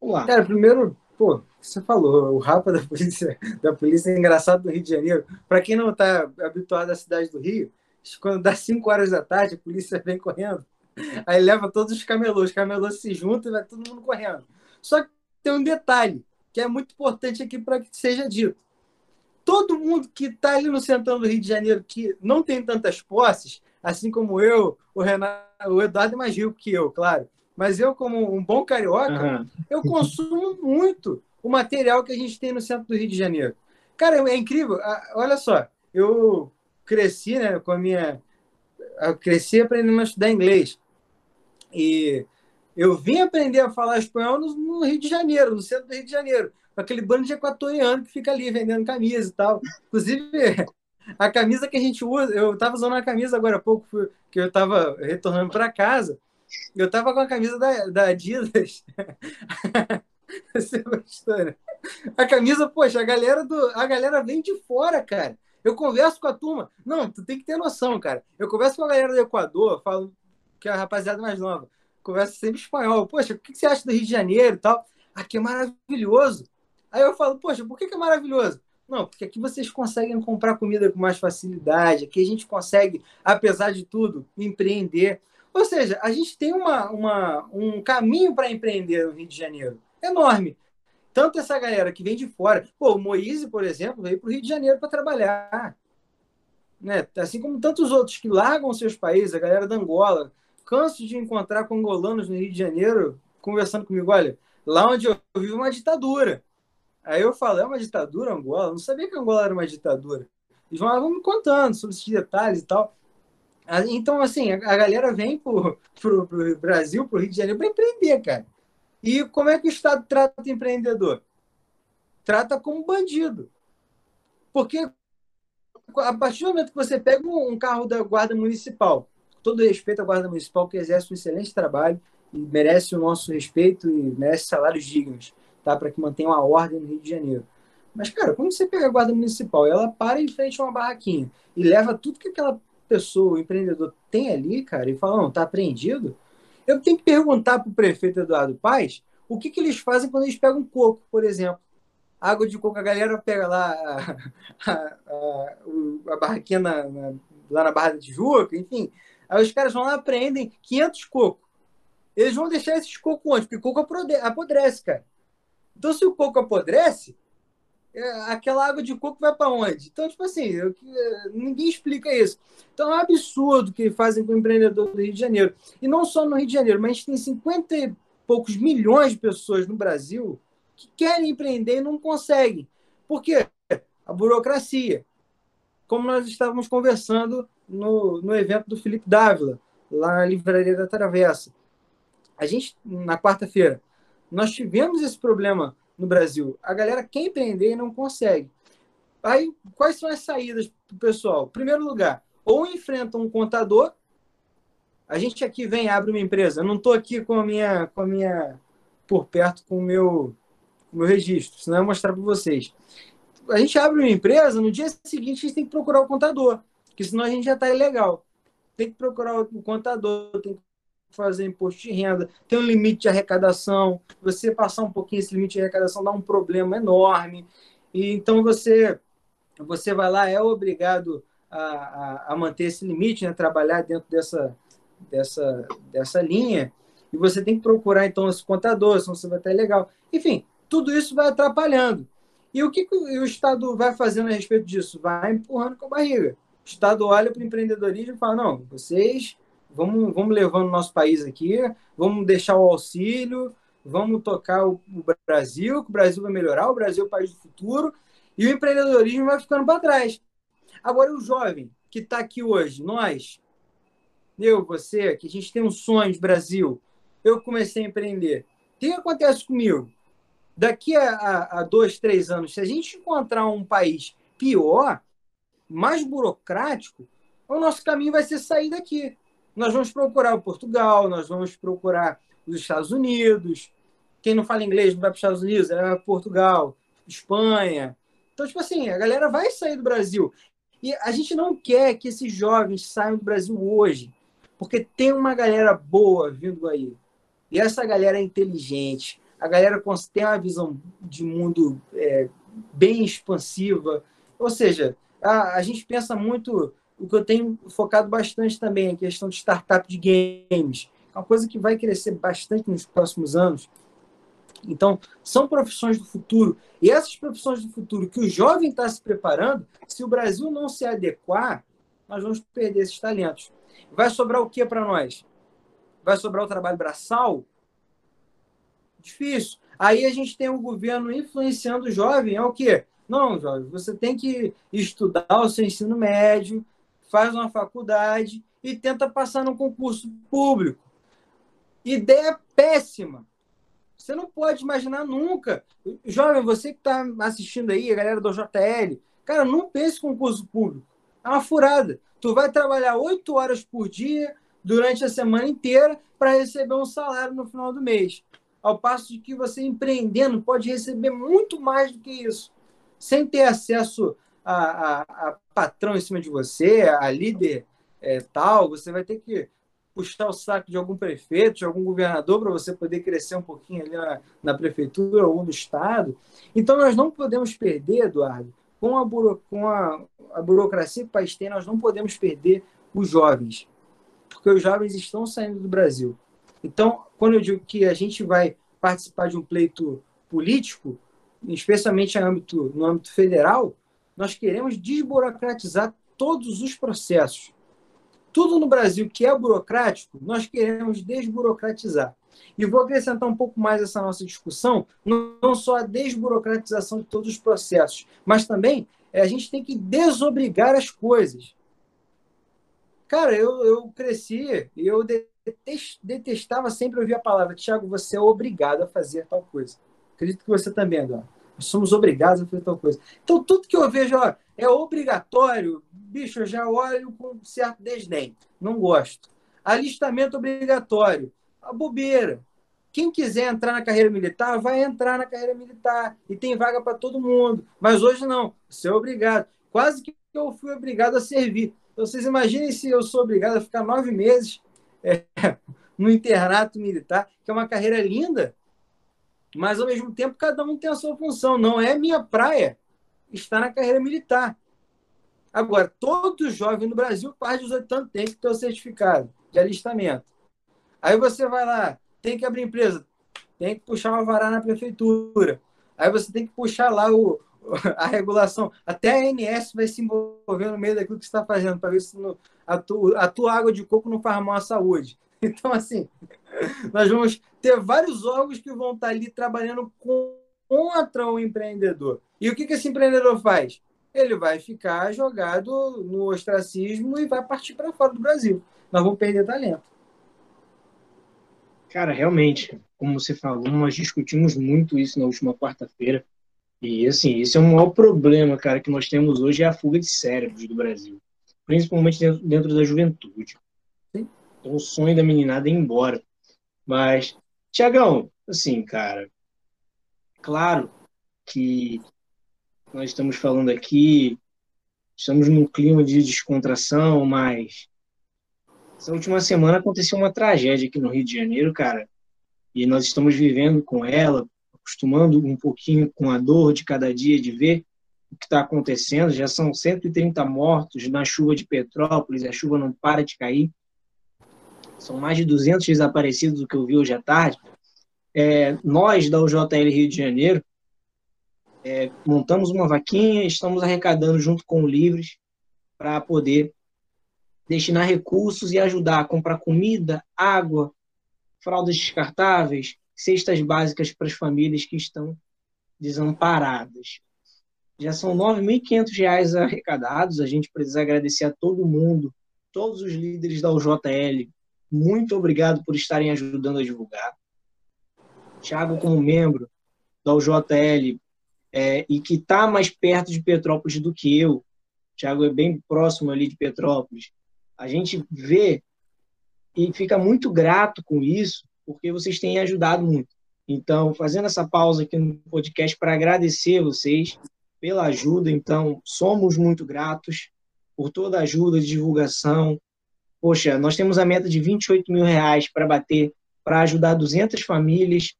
Vamos lá. Cara, primeiro, pô, você falou, o rapa da polícia, da polícia é engraçado do Rio de Janeiro. Para quem não está habituado à cidade do Rio, quando dá 5 horas da tarde, a polícia vem correndo. Aí leva todos os camelôs, os camelôs se juntam e vai todo mundo correndo. Só que tem um detalhe que é muito importante aqui para que seja dito. Todo mundo que está ali no centrão do Rio de Janeiro, que não tem tantas posses, assim como eu, o, Renato, o Eduardo é mais rico que eu, claro, mas eu, como um bom carioca, uhum. eu consumo muito o material que a gente tem no centro do Rio de Janeiro. Cara, é incrível. Olha só, eu cresci né, com a minha. Eu cresci aprendendo a estudar inglês. E Eu vim aprender a falar espanhol no, no, Rio de Janeiro, no centro do Rio de Janeiro, com aquele bando de equatoriano que fica ali vendendo camisa e tal. Inclusive, a camisa que a gente usa, eu estava usando uma camisa agora há pouco, que eu estava retornando para casa, eu estava com a camisa da, da Adidas. Né? A camisa, poxa, a galera, do, a galera vem de fora, cara. Eu converso com a turma. Não, tu tem que ter noção, cara. Eu converso com a galera do Equador, falo que é a rapaziada mais nova. Converso sempre espanhol. Poxa, o que você acha do Rio de Janeiro e tal? Aqui é maravilhoso. Aí eu falo, poxa, por que, que é maravilhoso? Não, porque aqui vocês conseguem comprar comida com mais facilidade. Aqui a gente consegue, apesar de tudo, empreender. Ou seja, a gente tem uma, uma um caminho para empreender no Rio de Janeiro enorme tanto essa galera que vem de fora. Pô, o Moise, por exemplo, veio para o Rio de Janeiro para trabalhar. Né? Assim como tantos outros que largam seus países, a galera da Angola. Canso de encontrar com angolanos no Rio de Janeiro conversando comigo: olha, lá onde eu vivo uma ditadura. Aí eu falo: é uma ditadura, Angola? Eu não sabia que Angola era uma ditadura. Eles vão, vão me contando sobre esses detalhes e tal. Então, assim, a, galera vem para o Brasil, para o Rio de Janeiro, para empreender, cara. E como é que o Estado trata o empreendedor? Trata como bandido. Porque a partir do momento que você pega um carro da Guarda Municipal, todo respeito à Guarda Municipal, que exerce um excelente trabalho e merece o nosso respeito e merece salários dignos, tá? para que mantenha uma ordem no Rio de Janeiro. Mas, cara, quando você pega a Guarda Municipal, ela para em frente a uma barraquinha e leva tudo que aquela pessoa, o empreendedor, tem ali, cara, e fala, não, tá apreendido, eu tenho que perguntar para o prefeito Eduardo Paes o que, que eles fazem quando eles pegam coco, por exemplo. Água de coco, a galera pega lá a, a, a, a barraquinha na, na, lá na Barra da Tijuca, enfim. Aí os caras vão lá apreendem 500 cocos. Eles vão deixar esses cocos onde? Porque coco apodrece, cara. Então, se o coco apodrece, aquela água de coco vai para onde? Então, tipo assim, eu, ninguém explica isso. Então, é um absurdo que fazem com o empreendedor do Rio de Janeiro. E não só no Rio de Janeiro, mas a gente tem 50 e poucos milhões de pessoas no Brasil que querem empreender e não conseguem. Por quê? A burocracia. Como nós estávamos conversando no, no evento do Felipe Dávila, lá na Livraria da Travessa. A gente, na quarta-feira, nós tivemos esse problema no Brasil. A galera quer empreender e não consegue. Aí, quais são as saídas para o pessoal? Primeiro lugar, ou enfrenta um contador. A gente aqui vem, abre uma empresa. Eu não estou aqui com a minha, com a minha, por perto com o meu, com o meu registro, senão eu mostrar para vocês. A gente abre uma empresa, no dia seguinte a gente tem que procurar o contador, porque senão a gente já está ilegal. Tem que procurar o contador, tem que fazer imposto de renda, tem um limite de arrecadação. Você passar um pouquinho esse limite de arrecadação dá um problema enorme. E então você você vai lá é obrigado a, a, a manter esse limite, né? trabalhar dentro dessa dessa dessa linha. E você tem que procurar então esse contador, senão você vai estar legal. Enfim, tudo isso vai atrapalhando. E o que, que o Estado vai fazendo a respeito disso? Vai empurrando com a barriga. O Estado olha para o empreendedorismo e fala: não, vocês vamos, vamos levando o nosso país aqui, vamos deixar o auxílio, vamos tocar o, o Brasil, que o Brasil vai melhorar, o Brasil é o país do futuro, e o empreendedorismo vai ficando para trás. Agora, o jovem que está aqui hoje, nós, eu, você, que a gente tem um sonho de Brasil, eu comecei a empreender. O que acontece comigo? Daqui a, a, a dois, três anos, se a gente encontrar um país pior, mais burocrático, o nosso caminho vai ser sair daqui nós vamos procurar o Portugal, nós vamos procurar os Estados Unidos. Quem não fala inglês não vai para os Estados Unidos, é Portugal, Espanha. Então, tipo assim, a galera vai sair do Brasil. E a gente não quer que esses jovens saiam do Brasil hoje, porque tem uma galera boa vindo aí. E essa galera é inteligente, a galera tem uma visão de mundo é, bem expansiva. Ou seja, a, a gente pensa muito o que eu tenho focado bastante também é a questão de startup de games. É uma coisa que vai crescer bastante nos próximos anos. Então, são profissões do futuro. E essas profissões do futuro que o jovem está se preparando, se o Brasil não se adequar, nós vamos perder esses talentos. Vai sobrar o que para nós? Vai sobrar o trabalho braçal? Difícil. Aí a gente tem um governo influenciando o jovem. É o quê? Não, jovem, você tem que estudar o seu ensino médio, faz uma faculdade e tenta passar num concurso público. Ideia péssima. Você não pode imaginar nunca. Jovem, você que está assistindo aí, a galera do JL, cara, não pense com concurso público. É uma furada. Tu vai trabalhar oito horas por dia durante a semana inteira para receber um salário no final do mês. Ao passo de que você empreendendo pode receber muito mais do que isso, sem ter acesso a, a, a patrão em cima de você, a líder é, tal. Você vai ter que puxar o saco de algum prefeito, de algum governador, para você poder crescer um pouquinho ali na, na, prefeitura ou no estado. Então, nós não podemos perder, Eduardo, com a, buro, com a, a burocracia que o país tem, nós não podemos perder os jovens, porque os jovens estão saindo do Brasil. Então, quando eu digo que a gente vai participar de um pleito político, especialmente no âmbito, no âmbito federal, nós queremos desburocratizar todos os processos. Tudo no Brasil que é burocrático, nós queremos desburocratizar. E vou acrescentar um pouco mais essa nossa discussão, não só a desburocratização de todos os processos, mas também é, a gente tem que desobrigar as coisas. Cara, eu, eu cresci e eu detestava sempre ouvir a palavra, Tiago, você é obrigado a fazer tal coisa. Acredito que você também, Eduardo. Nós somos obrigados a fazer tal coisa. Então, tudo que eu vejo ó, é obrigatório, bicho, eu já olho com certo desdém. Não gosto. Alistamento obrigatório. A bobeira. Quem quiser entrar na carreira militar, vai entrar na carreira militar. E tem vaga para todo mundo. Mas hoje não. Você é obrigado. Quase que eu fui obrigado a servir. Então, vocês imaginem se eu sou obrigado a ficar nove meses é, no internato militar, que é uma carreira linda, mas ao mesmo tempo cada um tem a sua função. Não é minha praia estar na carreira militar. Agora, todo jovem no Brasil, parte dos 8 anos, tem que ter o certificado de alistamento. Aí você vai lá, tem que abrir empresa, tem que puxar uma vará na prefeitura. Aí você tem que puxar lá o, a regulação. Até a ANS vai se envolver no meio daquilo que está fazendo, para ver se no, a, tu, a tua água de coco não faz mal à saúde. Então, assim, nós vamos ter vários órgãos que vão estar ali trabalhando contra o empreendedor. E o que, que esse empreendedor faz? Ele vai ficar jogado no ostracismo e vai partir para fora do Brasil. Nós vamos perder talento. Cara, realmente, como você falou, nós discutimos muito isso na última quarta-feira. E, assim, esse é o maior problema, cara, que nós temos hoje, é a fuga de cérebros do Brasil. Principalmente dentro, dentro da juventude. Sim. Então, o sonho da meninada é ir embora. Mas, Tiagão, assim, cara, claro que nós estamos falando aqui, estamos num clima de descontração, mas essa última semana aconteceu uma tragédia aqui no Rio de Janeiro, cara, e nós estamos vivendo com ela, acostumando um pouquinho com a dor de cada dia, de ver o que está acontecendo. Já são 130 mortos na chuva de Petrópolis, a chuva não para de cair. São mais de 200 desaparecidos, o que eu vi hoje à tarde. É, nós, da UJL Rio de Janeiro, é, montamos uma vaquinha, estamos arrecadando junto com o Livres para poder destinar recursos e ajudar a comprar comida, água, fraldas descartáveis, cestas básicas para as famílias que estão desamparadas. Já são R$ 9.500 arrecadados, a gente precisa agradecer a todo mundo, todos os líderes da UJL. Muito obrigado por estarem ajudando a divulgar. Thiago, como membro da UJL, é, e que está mais perto de Petrópolis do que eu, Thiago é bem próximo ali de Petrópolis, a gente vê e fica muito grato com isso, porque vocês têm ajudado muito. Então, fazendo essa pausa aqui no podcast para agradecer vocês pela ajuda. Então, somos muito gratos por toda a ajuda de divulgação. Poxa, nós temos a meta de 28 mil reais para bater, para ajudar 200 famílias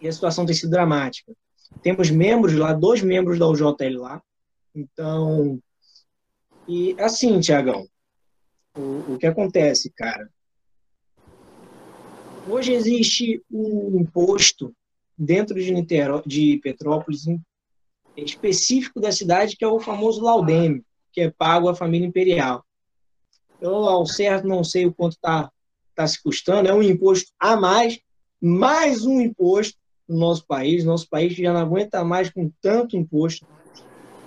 e a situação tem sido dramática. Temos membros lá, dois membros da UJL lá. Então, e assim, Tiagão, o, o que acontece, cara? Hoje existe um imposto dentro de, Niterói, de Petrópolis, específico da cidade, que é o famoso Laudeme, que é pago à família imperial. Eu, ao certo, não sei o quanto está tá se custando, é um imposto a mais, mais um imposto no nosso país. Nosso país já não aguenta mais com tanto imposto.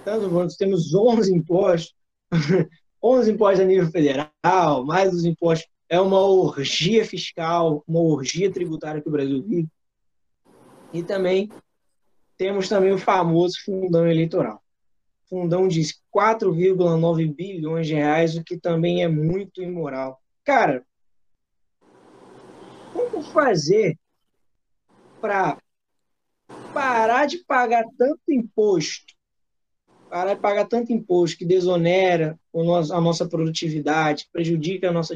Tanto, nós temos 11 impostos, 11 impostos a nível federal, mais os impostos é uma orgia fiscal, uma orgia tributária que o Brasil vive. E também temos também o famoso fundão eleitoral. Fundão diz 4,9 bilhões de reais, o que também é muito imoral. Cara, como fazer para parar de pagar tanto imposto, parar de pagar tanto imposto que desonera a nossa produtividade, prejudica a nossa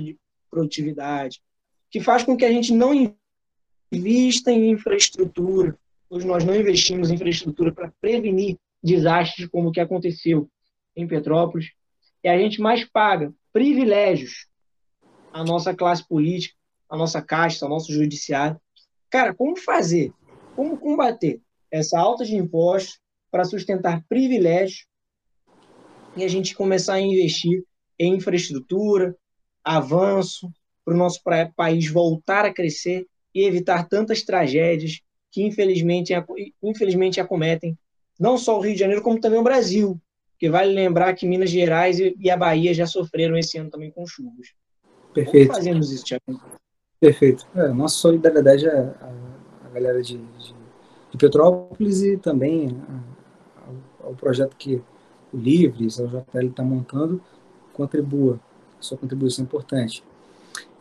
produtividade, que faz com que a gente não invista em infraestrutura. Hoje nós não investimos em infraestrutura para prevenir desastres como o que aconteceu em Petrópolis. E a gente mais paga privilégios à nossa classe política, à nossa casta, ao nosso judiciário. Cara, como fazer? Como combater essa alta de impostos para sustentar privilégios e a gente começar a investir em infraestrutura, avanço, para o nosso país voltar a crescer e evitar tantas tragédias que infelizmente, infelizmente acometem não só o Rio de Janeiro, como também o Brasil, que vale lembrar que Minas Gerais e a Bahia já sofreram esse ano também com chuvas. Perfeito. Como fazemos isso, Tiago? Perfeito. É, nossa solidariedade à, à galera de, de, de, Petrópolis e também ao, ao, projeto que o Livres, o JL está montando, contribua. Sua contribuição é importante.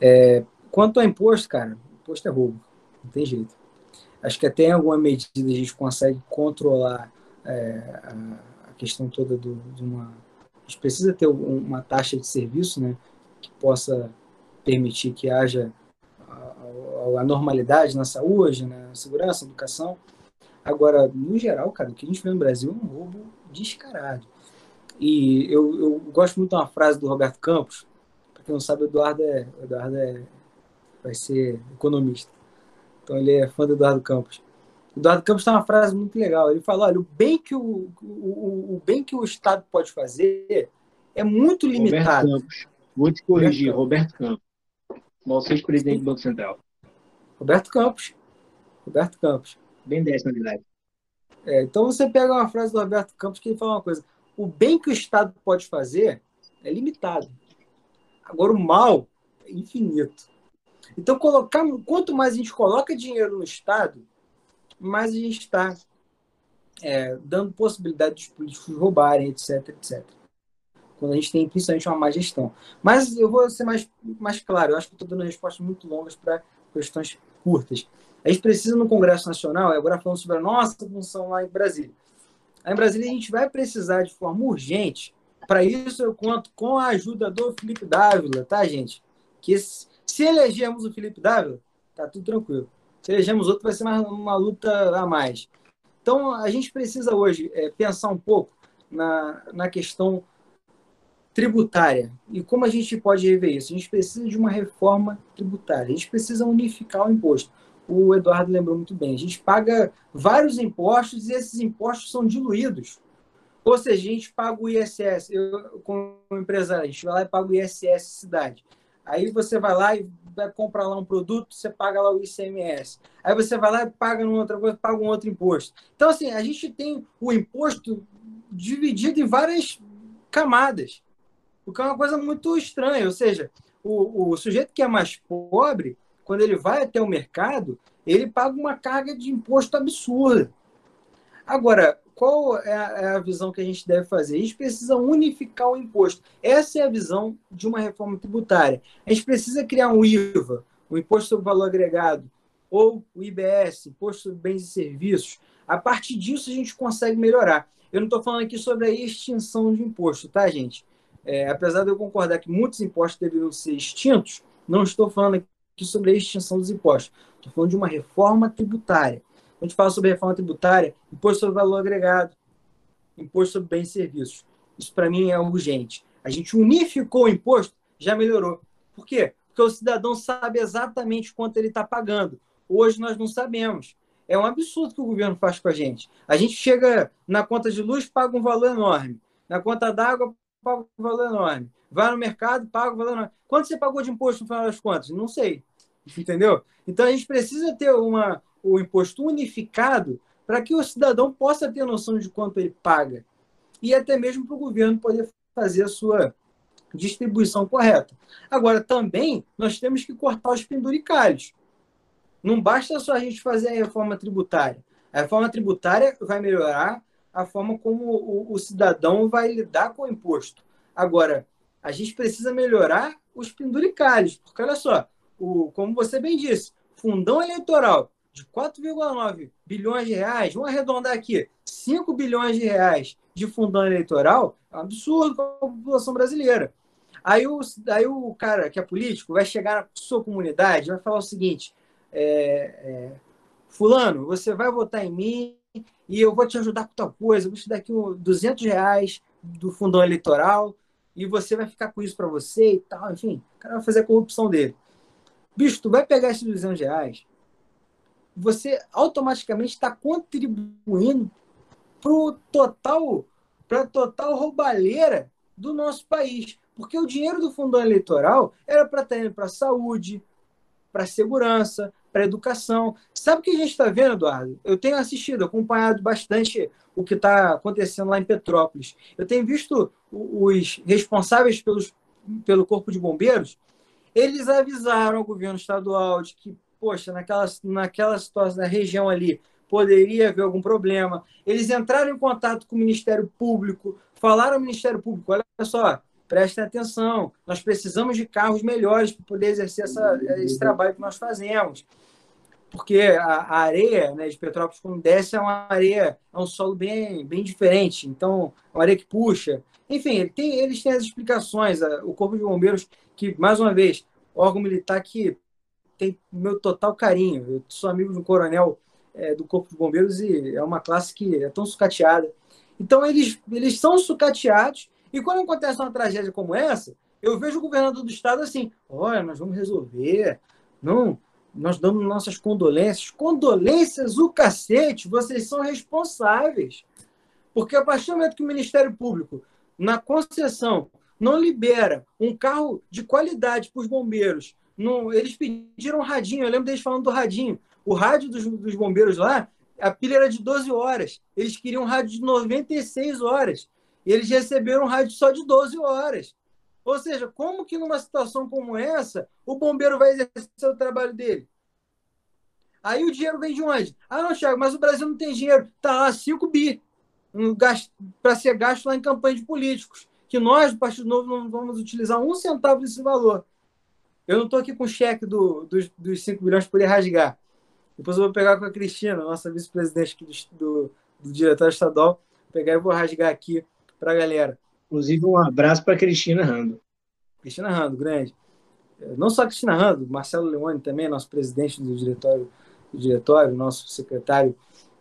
É, quanto ao imposto, cara, imposto é roubo. Não tem jeito. Acho que até em alguma medida a gente consegue controlar é, a, a, questão toda do, de uma. A gente precisa ter uma taxa de serviço né, que possa permitir que haja a, a normalidade na saúde, na segurança, na educação. Agora, no geral, cara, o que a gente vê no Brasil é um roubo descarado. E eu, eu gosto muito de uma frase do Roberto Campos. Para quem não sabe, o Eduardo, é, o Eduardo é, vai ser economista. Então ele é fã do Eduardo Campos. O Eduardo Campos tem uma frase muito legal. Ele fala: olha, o bem que o, o, o bem que o Estado pode fazer é muito limitado. Roberto Campos. Vou te corrigir, Roberto Campos. Nosso ex-presidente do Banco Central. Roberto Campos. Roberto Campos. Bem dessa, na verdade. É, então você pega uma frase do Roberto Campos que ele fala uma coisa: o bem que o Estado pode fazer é limitado. Agora o mal é infinito. Então colocar, quanto mais a gente coloca dinheiro no Estado, mais a gente está é, dando possibilidade dos políticos roubarem, etc, etc. Quando a gente tem principalmente uma má gestão. Mas eu vou ser mais, mais claro, eu acho que estou dando respostas muito longas para questões curtas. A gente precisa no Congresso Nacional, agora falando sobre a nossa função lá em Brasília. Aí em Brasília a gente vai precisar de forma urgente. Para isso eu conto com a ajuda do Felipe Dávila, tá, gente? Que se elegermos o Felipe Dávila, tá tudo tranquilo. Se elegemos outro, vai ser mais uma luta a mais. Então, a gente precisa hoje é, pensar um pouco na, na questão tributária. E como a gente pode rever isso? A gente precisa de uma reforma tributária. A gente precisa unificar o imposto. O Eduardo lembrou muito bem. A gente paga vários impostos e esses impostos são diluídos. Ou seja, a gente paga o ISS. Eu, como empresário, a gente vai lá e paga o ISS cidade. Aí você vai lá e vai comprar lá um produto, você paga lá o ICMS. Aí você vai lá e paga numa outra coisa, paga um outro imposto. Então, assim, a gente tem o imposto dividido em várias camadas, o que é uma coisa muito estranha. Ou seja, o, o sujeito que é mais pobre, quando ele vai até o mercado, ele paga uma carga de imposto absurda. Agora, qual é a, é a, visão que a gente deve fazer? A gente precisa unificar o imposto. Essa é a visão de uma reforma tributária. A gente precisa criar um IVA, o Imposto sobre Valor Agregado, ou o IBS, Imposto sobre Bens e Serviços. A partir disso, a gente consegue melhorar. Eu não estou falando aqui sobre a extinção de imposto, tá, gente? É, apesar de eu concordar que muitos impostos deveriam ser extintos, não estou falando aqui sobre a extinção dos impostos. Estou falando de uma reforma tributária a gente fala sobre reforma tributária, imposto sobre valor agregado, imposto sobre bens e serviços. Isso, para mim, é urgente. A gente unificou o imposto, já melhorou. Por quê? Porque o cidadão sabe exatamente quanto ele está pagando. Hoje nós não sabemos. É um absurdo que o governo faz com a gente. A gente chega na conta de luz, paga um valor enorme. Na conta d'água, paga um valor enorme. Vai no mercado, paga um valor enorme. Quanto você pagou de imposto no final das contas? Não sei. Entendeu? Então a gente precisa ter uma, o imposto unificado para que o cidadão possa ter noção de quanto ele paga e até mesmo para o governo poder fazer a sua distribuição correta. Agora, também, nós temos que cortar os penduricalhos. Não basta só a gente fazer a reforma tributária. A reforma tributária vai melhorar a forma como o, o cidadão vai lidar com o imposto. Agora, a gente precisa melhorar os penduricalhos, porque olha só, o, como você bem disse, fundão eleitoral de 4,9 bilhões de reais, vamos arredondar aqui, 5 bilhões de reais de fundão eleitoral, é um absurdo para a população brasileira. Aí o, aí o cara que é político vai chegar na sua comunidade e vai falar o seguinte: é, é, Fulano, você vai votar em mim e eu vou te ajudar com tal coisa, eu vou te dar aqui 200 reais do fundão eleitoral e você vai ficar com isso para você e tal. Enfim, o cara vai fazer a corrupção dele. Bicho, tu vai pegar esses 200 reais, você automaticamente está contribuindo para total, a total roubalheira do nosso país. Porque o dinheiro do fundão eleitoral era para estar indo para a saúde, para a segurança, para a educação. Sabe o que a gente está vendo, Eduardo? Eu tenho assistido, acompanhado bastante o que está acontecendo lá em Petrópolis. Eu tenho visto os responsáveis pelos, pelo Corpo de Bombeiros, eles avisaram ao governo estadual de que poxa, naquela, naquela situação, na região ali, poderia haver algum problema. Eles entraram em contato com o Ministério Público, falaram ao Ministério Público: olha só, prestem atenção, nós precisamos de carros melhores para poder exercer essa, esse trabalho que nós fazemos. Porque a, a areia né, de Petrópolis, quando desce, é uma areia, é um solo bem, bem diferente. Então, é uma areia que puxa. Enfim, tem, eles têm as explicações. O Corpo de Bombeiros, que, mais uma vez, órgão militar que tem meu total carinho. Eu sou amigo um coronel é, do Corpo de Bombeiros e é uma classe que é tão sucateada. Então, eles, eles são sucateados, e quando acontece uma tragédia como essa, eu vejo o governador do estado assim: olha, nós vamos resolver, não, nós damos nossas condolências. Condolências, o cacete, vocês são responsáveis. Porque a partir do momento que o Ministério Público, na concessão, não libera um carro de qualidade para os bombeiros eles pediram um radinho, eu lembro deles falando do radinho. O rádio dos, dos bombeiros lá, a pilha era de 12 horas. Eles queriam um rádio de 96 horas. Eles receberam um rádio só de 12 horas. Ou seja, como que numa situação como essa, o bombeiro vai exercer o trabalho dele? Aí o dinheiro vem de onde? Ah, não, Thiago, mas o Brasil não tem dinheiro. Tá lá, 5 bi para ser gasto lá em campanha de políticos. Que nós, do Partido Novo, não vamos utilizar um centavo desse valor. Eu não estou aqui com o cheque do, dos, dos 5 milhões para poder rasgar. Depois eu vou pegar com a Cristina, nossa vice-presidente do, do, diretório estadual, pegar e vou rasgar aqui para a galera. Inclusive, um abraço para a Cristina Rando. Cristina Rando, grande. Não só a Cristina Rando, Marcelo Leone também, nosso presidente do diretório, do diretório nosso secretário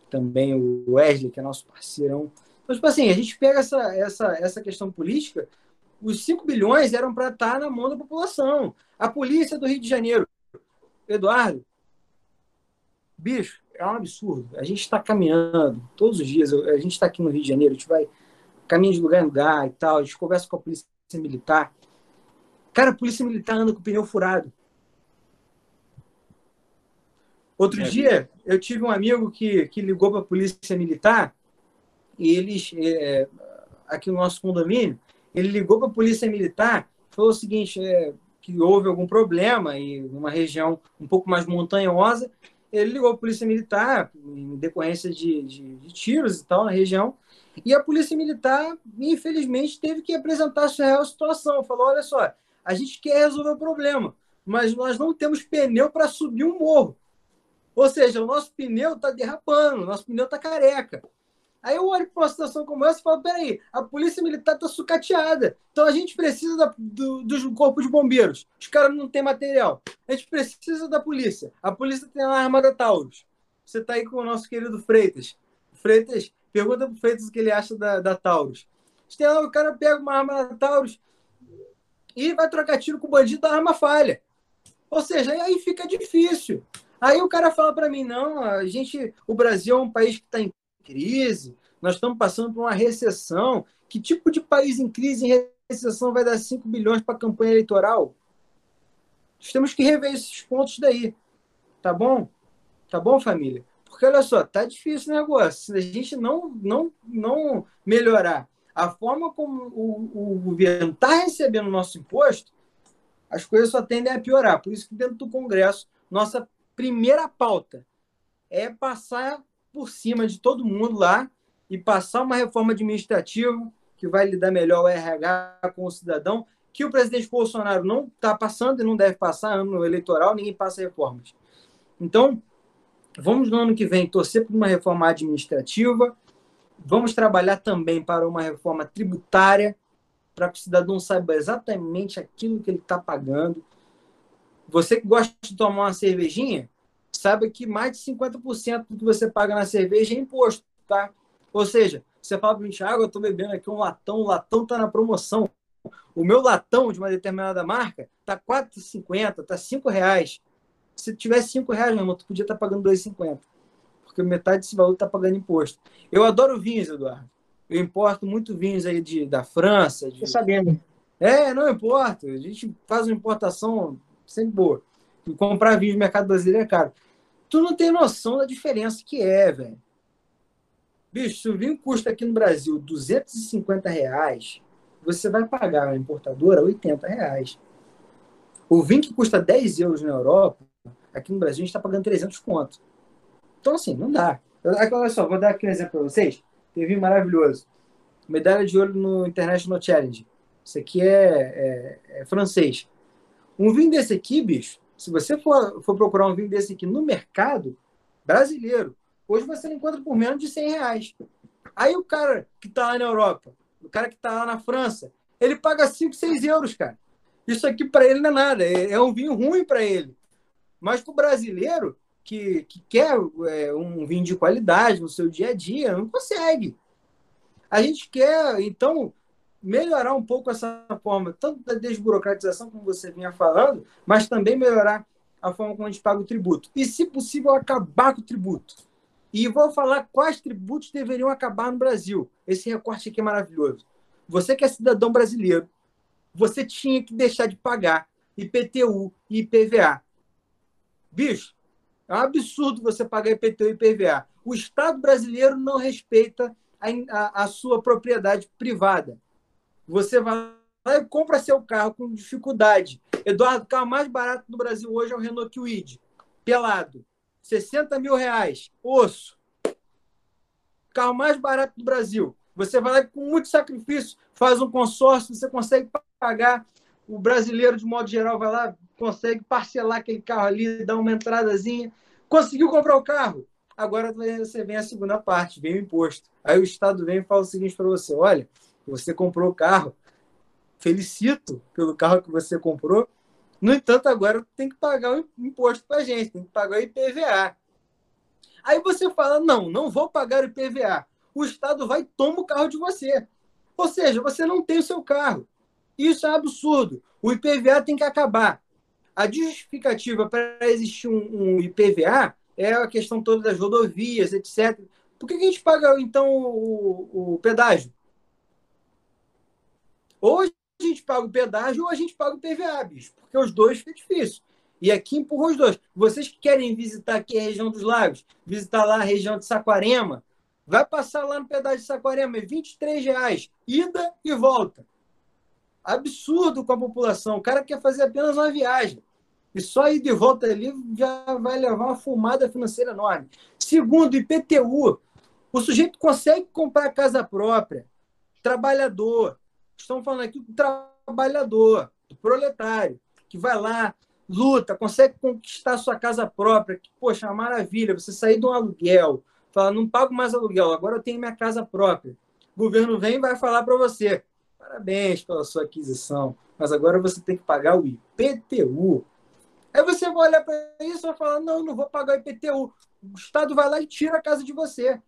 também, o Wesley, que é nosso parceirão. Então, tipo assim, a gente pega essa, essa, essa questão política os 5 bilhões eram para estar na mão da população. A polícia do Rio de Janeiro, Eduardo, bicho, é um absurdo. A gente está caminhando todos os dias. A gente está aqui no Rio de Janeiro, a gente vai caminho de lugar em lugar e tal. A gente conversa com a polícia militar. Cara, a polícia militar anda com o pneu furado. Outro é, dia, eu tive um amigo que, que ligou para a polícia militar e eles, é, aqui no nosso condomínio, ele ligou para a polícia militar, falou o seguinte, é, que houve algum problema em uma região um pouco mais montanhosa, ele ligou para a polícia militar em decorrência de, de, de, tiros e tal na região, e a polícia militar, infelizmente, teve que apresentar a sua real situação. Falou, olha só, a gente quer resolver o problema, mas nós não temos pneu para subir um morro. Ou seja, o nosso pneu está derrapando, o nosso pneu está careca. Aí eu olho para uma situação como essa e falo: peraí, a polícia militar está sucateada. Então a gente precisa da, do, do corpo de bombeiros. Os caras não têm material. A gente precisa da polícia. A polícia tem a arma da Taurus. Você está aí com o nosso querido Freitas. Freitas, pergunta para Freitas o que ele acha da, da Taurus. Tem lá, o cara pega uma arma da Taurus e vai trocar tiro com o bandido da arma falha. Ou seja, aí fica difícil. Aí o cara fala para mim, não, a gente, o Brasil é um país que está em crise, nós estamos passando por uma recessão. Que tipo de país em crise, em recessão, vai dar 5 bilhões para a campanha eleitoral? Nós temos que rever esses pontos daí. Tá bom? Tá bom, família? Porque olha só, tá difícil o negócio. Se a gente não, não, não melhorar a forma como o, o governo está recebendo o nosso imposto, as coisas só tendem a piorar. Por isso que dentro do Congresso, nossa primeira pauta é passar por cima de todo mundo lá e passar uma reforma administrativa que vai lidar melhor o RH com o cidadão, que o presidente Bolsonaro não está passando e não deve passar ano eleitoral, ninguém passa reformas. Então, vamos no ano que vem torcer por uma reforma administrativa, vamos trabalhar também para uma reforma tributária, para que o cidadão saiba exatamente aquilo que ele está pagando. Você que gosta de tomar uma cervejinha, saiba que mais de 50% do que você paga na cerveja é imposto, tá? Ou seja, você fala para mim, Thiago, eu estou bebendo aqui um latão, o latão está na promoção. O meu latão de uma determinada marca está R$ 4,50, está R$ reais. Se tivesse R$ reais, meu irmão, tu podia estar tá pagando R$ 2,50. Porque metade desse valor está pagando imposto. Eu adoro vinhos, Eduardo. Eu importo muito vinhos aí de, da França. De... Tô sabendo. É, não importa. A gente faz uma importação sempre boa. E comprar vinho no mercado brasileiro é caro. Tu não tem noção da diferença que é, velho. Bicho, se o vinho custa aqui no Brasil 250 reais, você vai pagar na importadora 80 reais. O vinho que custa 10 euros na Europa, aqui no Brasil a gente está pagando 300 conto. Então, assim, não dá. Olha só, vou dar aqui um exemplo para vocês. Tem vinho maravilhoso. Medalha de ouro no International Challenge. Isso aqui é, é, é francês. Um vinho desse aqui, bicho, se você for, for procurar um vinho desse aqui no mercado brasileiro, Hoje você não encontra por menos de 100 reais. Aí o cara que está lá na Europa, o cara que está lá na França, ele paga 5, 6 euros, cara. Isso aqui para ele não é nada, é, é um vinho ruim para ele. Mas para o brasileiro que, que quer é, um vinho de qualidade no seu dia a dia, não consegue. A gente quer, então, melhorar um pouco essa forma, tanto da desburocratização, como você vinha falando, mas também melhorar a forma como a gente paga o tributo. E, se possível, acabar com o tributo. E vou falar quais tributos deveriam acabar no Brasil. Esse recorte aqui é maravilhoso. Você que é cidadão brasileiro, você tinha que deixar de pagar IPTU e IPVA. Bicho, é um absurdo você pagar IPTU e IPVA. O Estado brasileiro não respeita a, a, a sua propriedade privada. Você vai lá e compra seu carro com dificuldade. Eduardo, o carro mais barato do Brasil hoje é o Renault Kwid, pelado. 60 mil reais, osso. Carro mais barato do Brasil. Você vai lá com muito sacrifício, faz um consórcio, você consegue pagar. O brasileiro, de modo geral, vai lá, consegue parcelar aquele carro ali, dar uma entradazinha. Conseguiu comprar o carro. Agora você vem a segunda parte, vem o imposto. Aí o Estado vem e fala o seguinte para você: olha, você comprou o carro, felicito pelo carro que você comprou, no entanto, agora tem que pagar o imposto para a gente, tem que pagar o IPVA. Aí você fala: não, não vou pagar o IPVA. O Estado vai e toma o carro de você. Ou seja, você não tem o seu carro. Isso é um absurdo. O IPVA tem que acabar. A justificativa para existir um, um, IPVA é a questão toda das rodovias, etc. Por que a gente paga, então, o, o pedágio? Hoje, a gente paga o pedágio ou a gente paga o PVA, bicho, porque os dois fica difícil. E aqui empurra os dois. Vocês que querem visitar aqui a região dos lagos, visitar lá a região de Saquarema, vai passar lá no pedágio de Saquarema, é 23 reais, ida e volta. Absurdo com a população. O cara quer fazer apenas uma viagem. E só ir de volta ali já vai levar uma fumada financeira enorme. Segundo, IPTU. O sujeito consegue comprar casa própria, trabalhador, Estamos falando aqui do trabalhador, do proletário, que vai lá, luta, consegue conquistar sua casa própria. Que, poxa, é uma maravilha. Você sair de um aluguel, fala, não pago mais aluguel, agora eu tenho minha casa própria. O governo vem e vai falar para você: parabéns pela sua aquisição, mas agora você tem que pagar o IPTU. Aí você vai olhar para isso e vai falar: não, não vou pagar o IPTU. O Estado vai lá e tira a casa de você.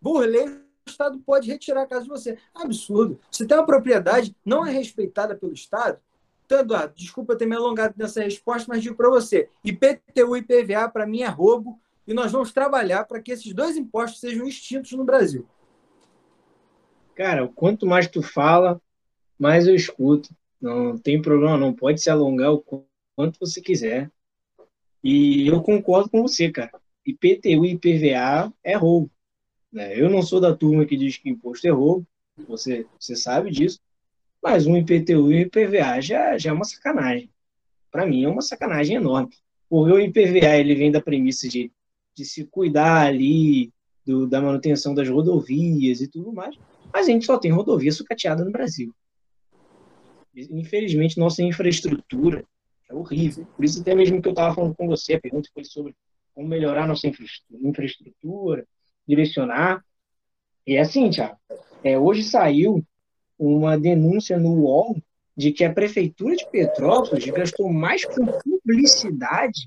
Burlei Estado pode retirar a casa de você. Absurdo. Se tem uma propriedade, não é respeitada pelo Estado. Então, Eduardo, desculpa ter me alongado nessa resposta, mas digo para você: IPTU e IPVA, para mim, é roubo e nós vamos trabalhar para que esses dois impostos sejam extintos no Brasil. Cara, quanto mais tu fala, mais eu escuto. Não tem problema, não. Pode se alongar o quanto você quiser. E eu concordo com você, cara. IPTU e IPVA é roubo. Né? Eu não sou da turma que diz que imposto é roubo, Você, você sabe disso. Mas um IPTU e IPVA já, já é uma sacanagem. Para mim é uma sacanagem enorme. Porque o IPVA ele vem da premissa de, de se cuidar ali do, da manutenção das rodovias e tudo mais. Mas a gente só tem rodovia sucateada no Brasil. Infelizmente, nossa infraestrutura é horrível. Por isso, até mesmo que eu estava falando com você, a pergunta foi sobre como melhorar nossa infraestrutura, direcionar. E é assim, Tiago, é, hoje saiu uma denúncia no UOL de que a Prefeitura de Petrópolis gastou mais com publicidade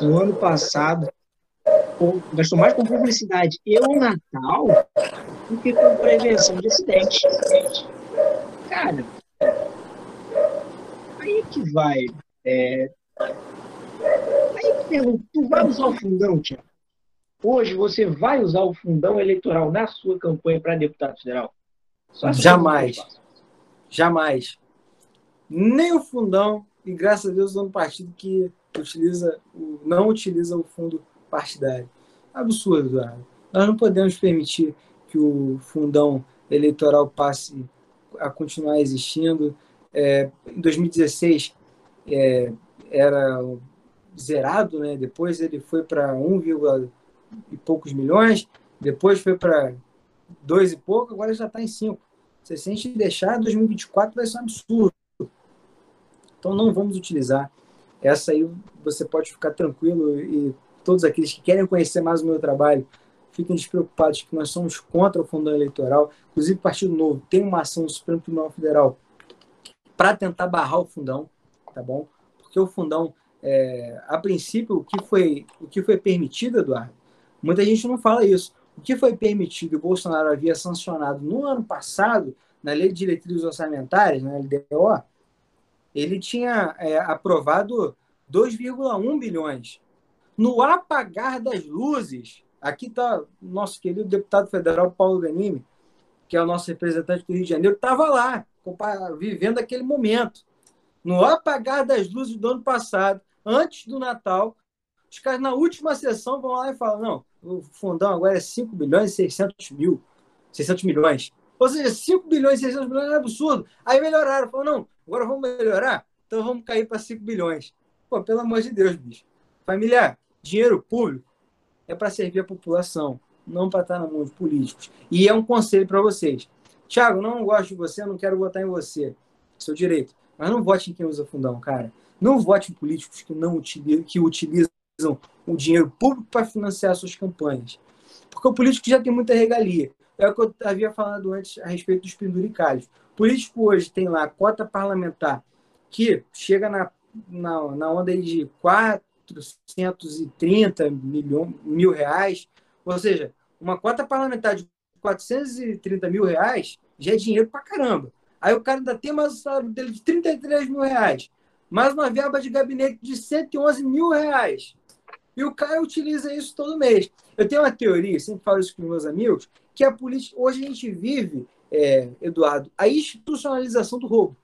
no ano passado, ou, gastou mais com publicidade e o Natal do que com prevenção de acidentes. Cara, aí que vai. É, aí que pergunto, tu vai usar o fundão, Tiago? Hoje você vai usar o fundão eleitoral na sua campanha para deputado federal? Jamais. Jamais. Nem o fundão, e graças a Deus é um partido que utiliza, não utiliza o fundo partidário. Absurdo, Eduardo. Nós não podemos permitir que o fundão eleitoral passe a continuar existindo. É, em 2016 é, era zerado, né? depois ele foi para 1, e poucos milhões, depois foi para 2 e pouco, agora já está em 5. Se a gente deixar, 2024 vai ser um absurdo. Então não vamos utilizar. Essa aí você pode ficar tranquilo e todos aqueles que querem conhecer mais o meu trabalho, fiquem despreocupados que nós somos contra o fundão eleitoral. Inclusive, o Partido Novo tem uma ação no Supremo Tribunal Federal para tentar barrar o fundão, tá bom? Porque o fundão, é, a princípio, o que foi, o que foi permitido, Eduardo, muita gente não fala isso. O que foi permitido e o Bolsonaro havia sancionado no ano passado, na Lei de Diretrizes Orçamentárias, na LDO, ele tinha é, aprovado 2,1 bilhões. No apagar das luzes, aqui está nosso querido deputado federal Paulo Ganimi, que é o nosso representante do Rio de Janeiro, estava lá, vivendo aquele momento. No apagar das luzes do ano passado, antes do Natal, os caras na última sessão vão lá e falam: não, o fundão agora é 5 bilhões e 600 mil, 600 milhões. Ou seja, 5 bilhões e 600 milhões é absurdo. Aí melhoraram, falaram: não, agora vamos melhorar? Então vamos cair para 5 bilhões. Pô, pelo amor de Deus, bicho. Familiar, dinheiro público é para servir a população, não para estar na mão de políticos. E é um conselho para vocês. Tiago, não gosto de você, não quero votar em você. Seu direito. Mas não vote em quem usa fundão, cara. Não vote em políticos que não utilizam, que utilizam o dinheiro público para financiar suas campanhas. Porque o político já tem muita regalia. É o que eu havia falado antes a respeito dos penduricalhos. O político hoje tem lá a cota parlamentar que chega na, na, na onda de 430 milhão, mil reais. Ou seja, uma cota parlamentar de 430 mil reais já é dinheiro para caramba. Aí o cara ainda tem mais o salário dele de 33 mil reais. Mais uma verba de gabinete de 111 mil reais. E o cara utiliza isso todo mês. Eu tenho uma teoria, sempre falo isso com meus amigos, que a política. Hoje a gente vive, é, Eduardo, a institucionalização do roubo.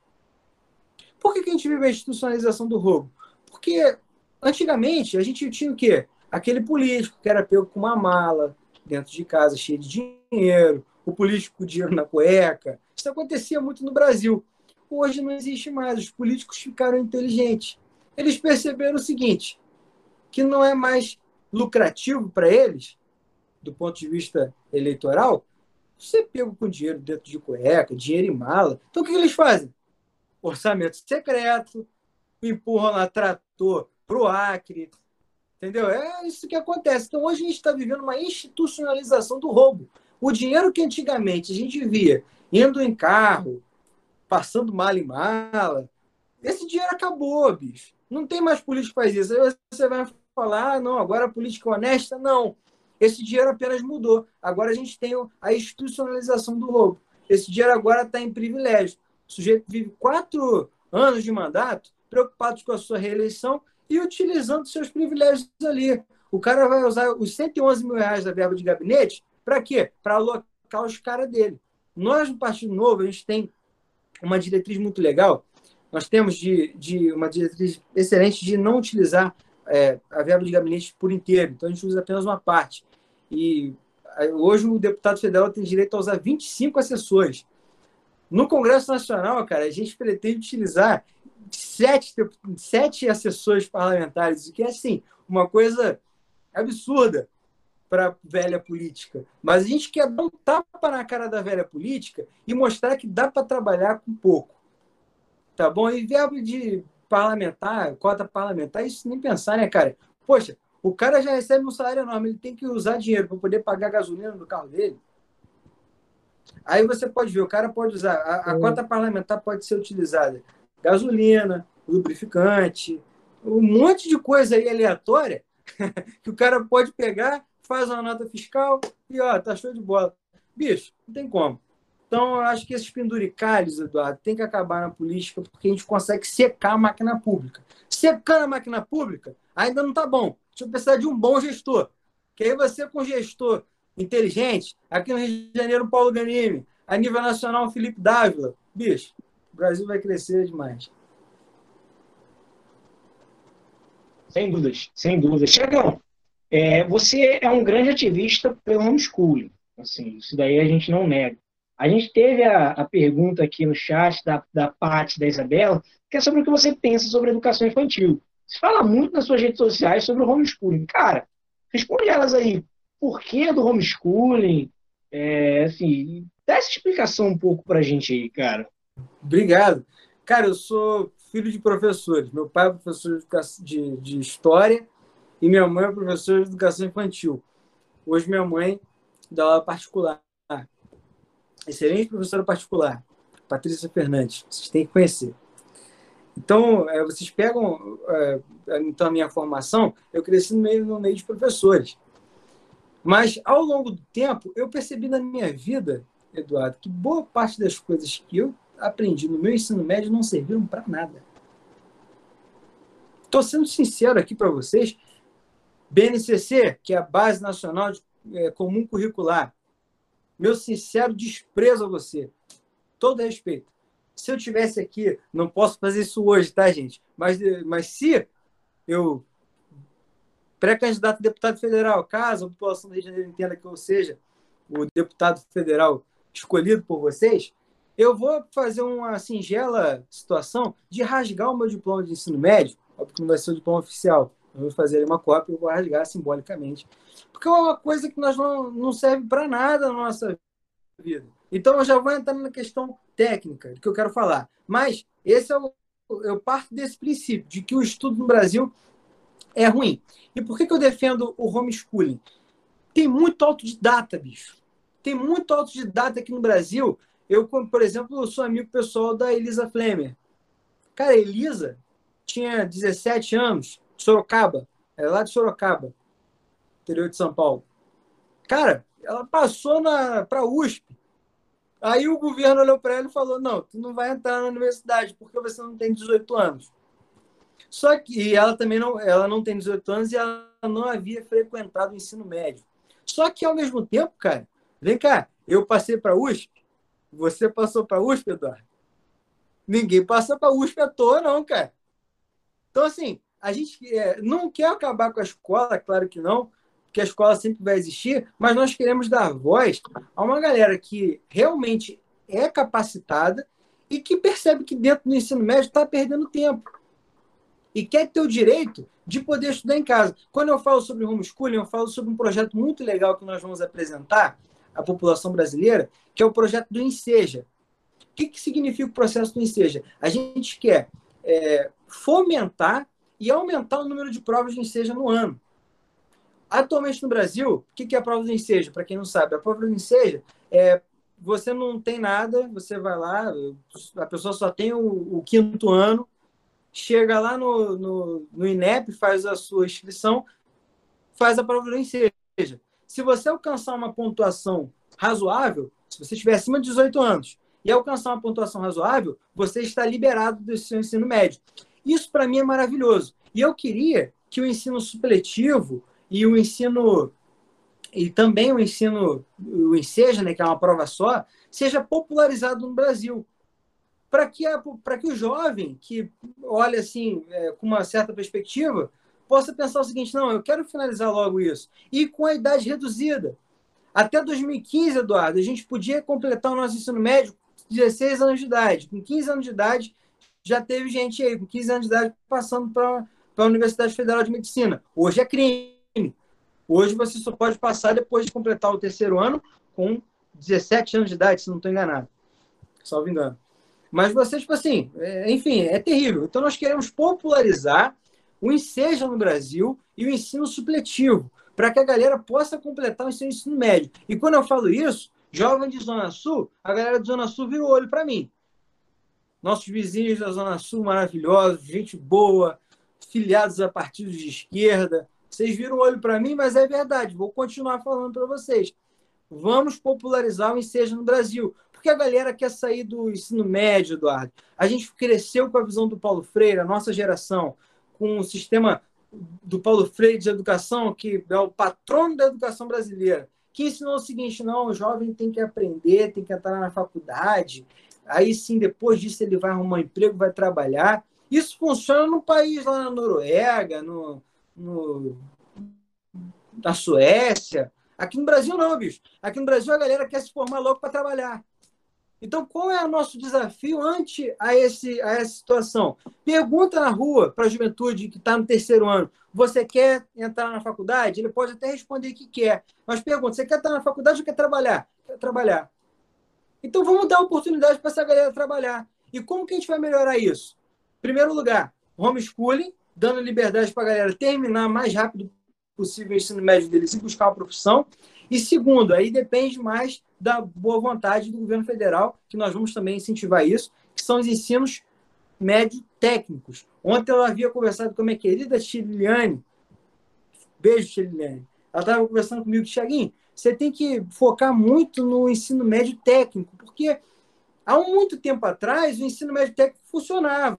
Por que, que a gente vive a institucionalização do roubo? Porque antigamente a gente tinha o quê? Aquele político que era pego com uma mala dentro de casa, cheio de dinheiro, o político com dinheiro na cueca. Isso acontecia muito no Brasil. Hoje não existe mais. Os políticos ficaram inteligentes. Eles perceberam o seguinte: que não é mais lucrativo para eles, do ponto de vista eleitoral, você pega com dinheiro dentro de cueca, dinheiro em mala. Então o que eles fazem? Orçamento secreto, empurram lá trator para o Acre. Entendeu? É isso que acontece. Então hoje a gente está vivendo uma institucionalização do roubo. O dinheiro que antigamente a gente via indo em carro, passando mala em mala, esse dinheiro acabou, bicho. Não tem mais político que faz isso. Aí você vai falar, ah, não, agora a política é honesta. Não. Esse dinheiro apenas mudou. Agora a gente tem a institucionalização do roubo. Esse dinheiro agora está em privilégio. O sujeito vive quatro anos de mandato, preocupado com a sua reeleição e utilizando seus privilégios ali. O cara vai usar os 111 mil reais da verba de gabinete para quê? Para alocar os caras dele. Nós, no Partido Novo, a gente tem uma diretriz muito legal. Nós temos de, de uma diretriz excelente de não utilizar é, a verba de gabinete por inteiro, então a gente usa apenas uma parte. E hoje o deputado federal tem direito a usar 25 assessores. No Congresso Nacional, cara, a gente pretende utilizar sete, sete assessores parlamentares, o que é, assim, uma coisa absurda para a velha política. Mas a gente quer dar um tapa na cara da velha política e mostrar que dá para trabalhar com pouco. Tá bom? E verbo de parlamentar, cota parlamentar, isso nem pensar, né, cara? Poxa, o cara já recebe um salário enorme, ele tem que usar dinheiro para poder pagar gasolina no carro dele. Aí você pode ver, o cara pode usar, a, a cota parlamentar pode ser utilizada gasolina, lubrificante, um monte de coisa aí aleatória que o cara pode pegar, faz uma nota fiscal e ó, tá show de bola. Bicho, não tem como. Então, eu acho que esses penduricalhos, Eduardo, tem que acabar na política porque a gente consegue secar a máquina pública. Secando a máquina pública, ainda não tá bom. A gente precisar de um bom gestor. Que aí você, com gestor inteligente, aqui no Rio de Janeiro, Paulo Ganime, a nível nacional, Felipe Dávila, bicho, o Brasil vai crescer demais. Sem dúvidas, sem dúvidas. Chegão, é, você é um grande ativista pelo homeschooling. Assim, isso daí a gente não nega. A gente teve a, a pergunta aqui no chat da, da Paty, da Isabela, que é sobre o que você pensa sobre educação infantil. Você fala muito nas suas redes sociais sobre o homeschooling. Cara, responde elas aí. Por que do homeschooling? É, assim, dá essa explicação um pouco pra gente aí, cara. Obrigado. Cara, eu sou filho de professores. Meu pai é professor de, de História e minha mãe é professora de Educação Infantil. Hoje minha mãe dá aula particular excelente professora particular, Patrícia Fernandes. Vocês têm que conhecer. Então, é, vocês pegam é, então a minha formação, eu cresci no meio, no meio de professores. Mas, ao longo do tempo, eu percebi na minha vida, Eduardo, que boa parte das coisas que eu aprendi no meu ensino médio não serviram para nada. Estou sendo sincero aqui para vocês. BNCC, que é a Base Nacional de, é, Comum Curricular, meu sincero desprezo a você. Todo respeito. Se eu tivesse aqui, não posso fazer isso hoje, tá, gente? Mas, mas se eu, pré-candidato a deputado federal, caso a população do Rio de Janeiro entenda que eu seja o deputado federal escolhido por vocês, eu vou fazer uma singela situação de rasgar o meu diploma de ensino médio, porque não vai ser o diploma oficial. Vou fazer uma cópia e vou rasgar simbolicamente porque é uma coisa que nós não, não serve para nada na nossa vida. Então eu já vou entrar na questão técnica que eu quero falar. Mas esse é o, eu parto desse princípio de que o estudo no Brasil é ruim. E por que, que eu defendo o homeschooling? Tem muito autodidata, bicho. Tem muito autodidata aqui no Brasil. Eu, por exemplo, sou amigo pessoal da Elisa Flemer. Cara, a Elisa tinha 17 anos, Sorocaba, é lá de Sorocaba interior de São Paulo. Cara, ela passou para a USP. Aí o governo olhou para ela e falou: não, tu não vai entrar na universidade porque você não tem 18 anos. Só que ela também não, ela não tem 18 anos e ela não havia frequentado o ensino médio. Só que ao mesmo tempo, cara, vem cá, eu passei para USP, você passou para USP, Eduardo? Ninguém passa para USP à toa, não, cara. Então, assim, a gente é, não quer acabar com a escola, claro que não, que a escola sempre vai existir, mas nós queremos dar voz a uma galera que realmente é capacitada e que percebe que dentro do ensino médio está perdendo tempo e quer ter o direito de poder estudar em casa. Quando eu falo sobre homeschooling, eu falo sobre um projeto muito legal que nós vamos apresentar à população brasileira, que é o projeto do Enseja. O que, que significa o processo do Enseja? A gente quer é, fomentar e aumentar o número de provas de Enseja no ano. Atualmente no Brasil, o que é a prova do ensejo? Para quem não sabe, a prova do ensejo é você não tem nada, você vai lá, a pessoa só tem o, o quinto ano, chega lá no, no, no, INEP, faz a sua inscrição, faz a prova do ensejo. Se você alcançar uma pontuação razoável, se você estiver acima de 18 anos e alcançar uma pontuação razoável, você está liberado do seu ensino médio. Isso para mim é maravilhoso. E eu queria que o ensino supletivo e o ensino e também o ensino, o Enseja, né, que é uma prova só, seja popularizado no Brasil. Para que, para que o jovem que olha assim, é, com uma certa perspectiva, possa pensar o seguinte: não, eu quero finalizar logo isso. E com a idade reduzida. Até 2015, Eduardo, a gente podia completar o nosso ensino médio 16 anos de idade. Com 15 anos de idade, já teve gente aí, com 15 anos de idade, passando para a Universidade Federal de Medicina. Hoje é crime. Hoje você só pode passar depois de completar o terceiro ano com 17 anos de idade, se não estou enganado. Salvo engano. Mas você, tipo assim, é, enfim, é terrível. Então nós queremos popularizar o ensejo no Brasil e o ensino supletivo, para que a galera possa completar o seu ensino médio. E quando eu falo isso, jovem de Zona Sul, a galera de Zona Sul vira o olho para mim. Nossos vizinhos da Zona Sul maravilhosos, gente boa, filiados a partidos de esquerda. Vocês viram o olho para mim, mas é verdade. Vou continuar falando para vocês. Vamos popularizar o ensino no Brasil. Porque a galera quer sair do ensino médio, Eduardo. A gente cresceu com a visão do Paulo Freire, a nossa geração, com o sistema do Paulo Freire de educação, que é o patrono da educação brasileira, que ensinou o seguinte: não, o jovem tem que aprender, tem que entrar na faculdade, aí sim, depois disso, ele vai arrumar um emprego, vai trabalhar. Isso funciona no país lá na Noruega, no, no, na Suécia. Aqui no Brasil, não, bicho. Aqui no Brasil, a galera quer se formar logo para trabalhar. Então, qual é o nosso desafio ante a, esse, a essa situação? Pergunta na rua para a juventude que está no terceiro ano: você quer entrar na faculdade? Ele pode até responder que quer, mas pergunta: você quer estar na faculdade ou quer trabalhar? Quer trabalhar. Então, vamos dar oportunidade para essa galera trabalhar. E como que a gente vai melhorar isso? Em primeiro lugar, homeschooling, dando liberdade para a galera terminar mais rápido possível o ensino médio deles e buscar uma profissão. E segundo, aí depende mais da boa vontade do governo federal, que nós vamos também incentivar isso, que são os ensinos médio técnicos. Ontem eu havia conversado com a minha querida Chiliane. Beijo, Chiliane. Ela estava conversando comigo, Tiaguinho, você tem que focar muito no ensino médio técnico, porque há muito tempo atrás o ensino médio técnico funcionava.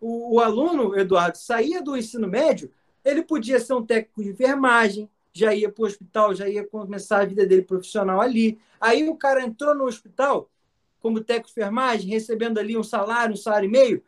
O, o aluno, Eduardo, saía do ensino médio, ele podia ser um técnico de enfermagem, já ia para o hospital, já ia começar a vida dele profissional ali. Aí o cara entrou no hospital como técnico de enfermagem, recebendo ali um salário, um salário e meio,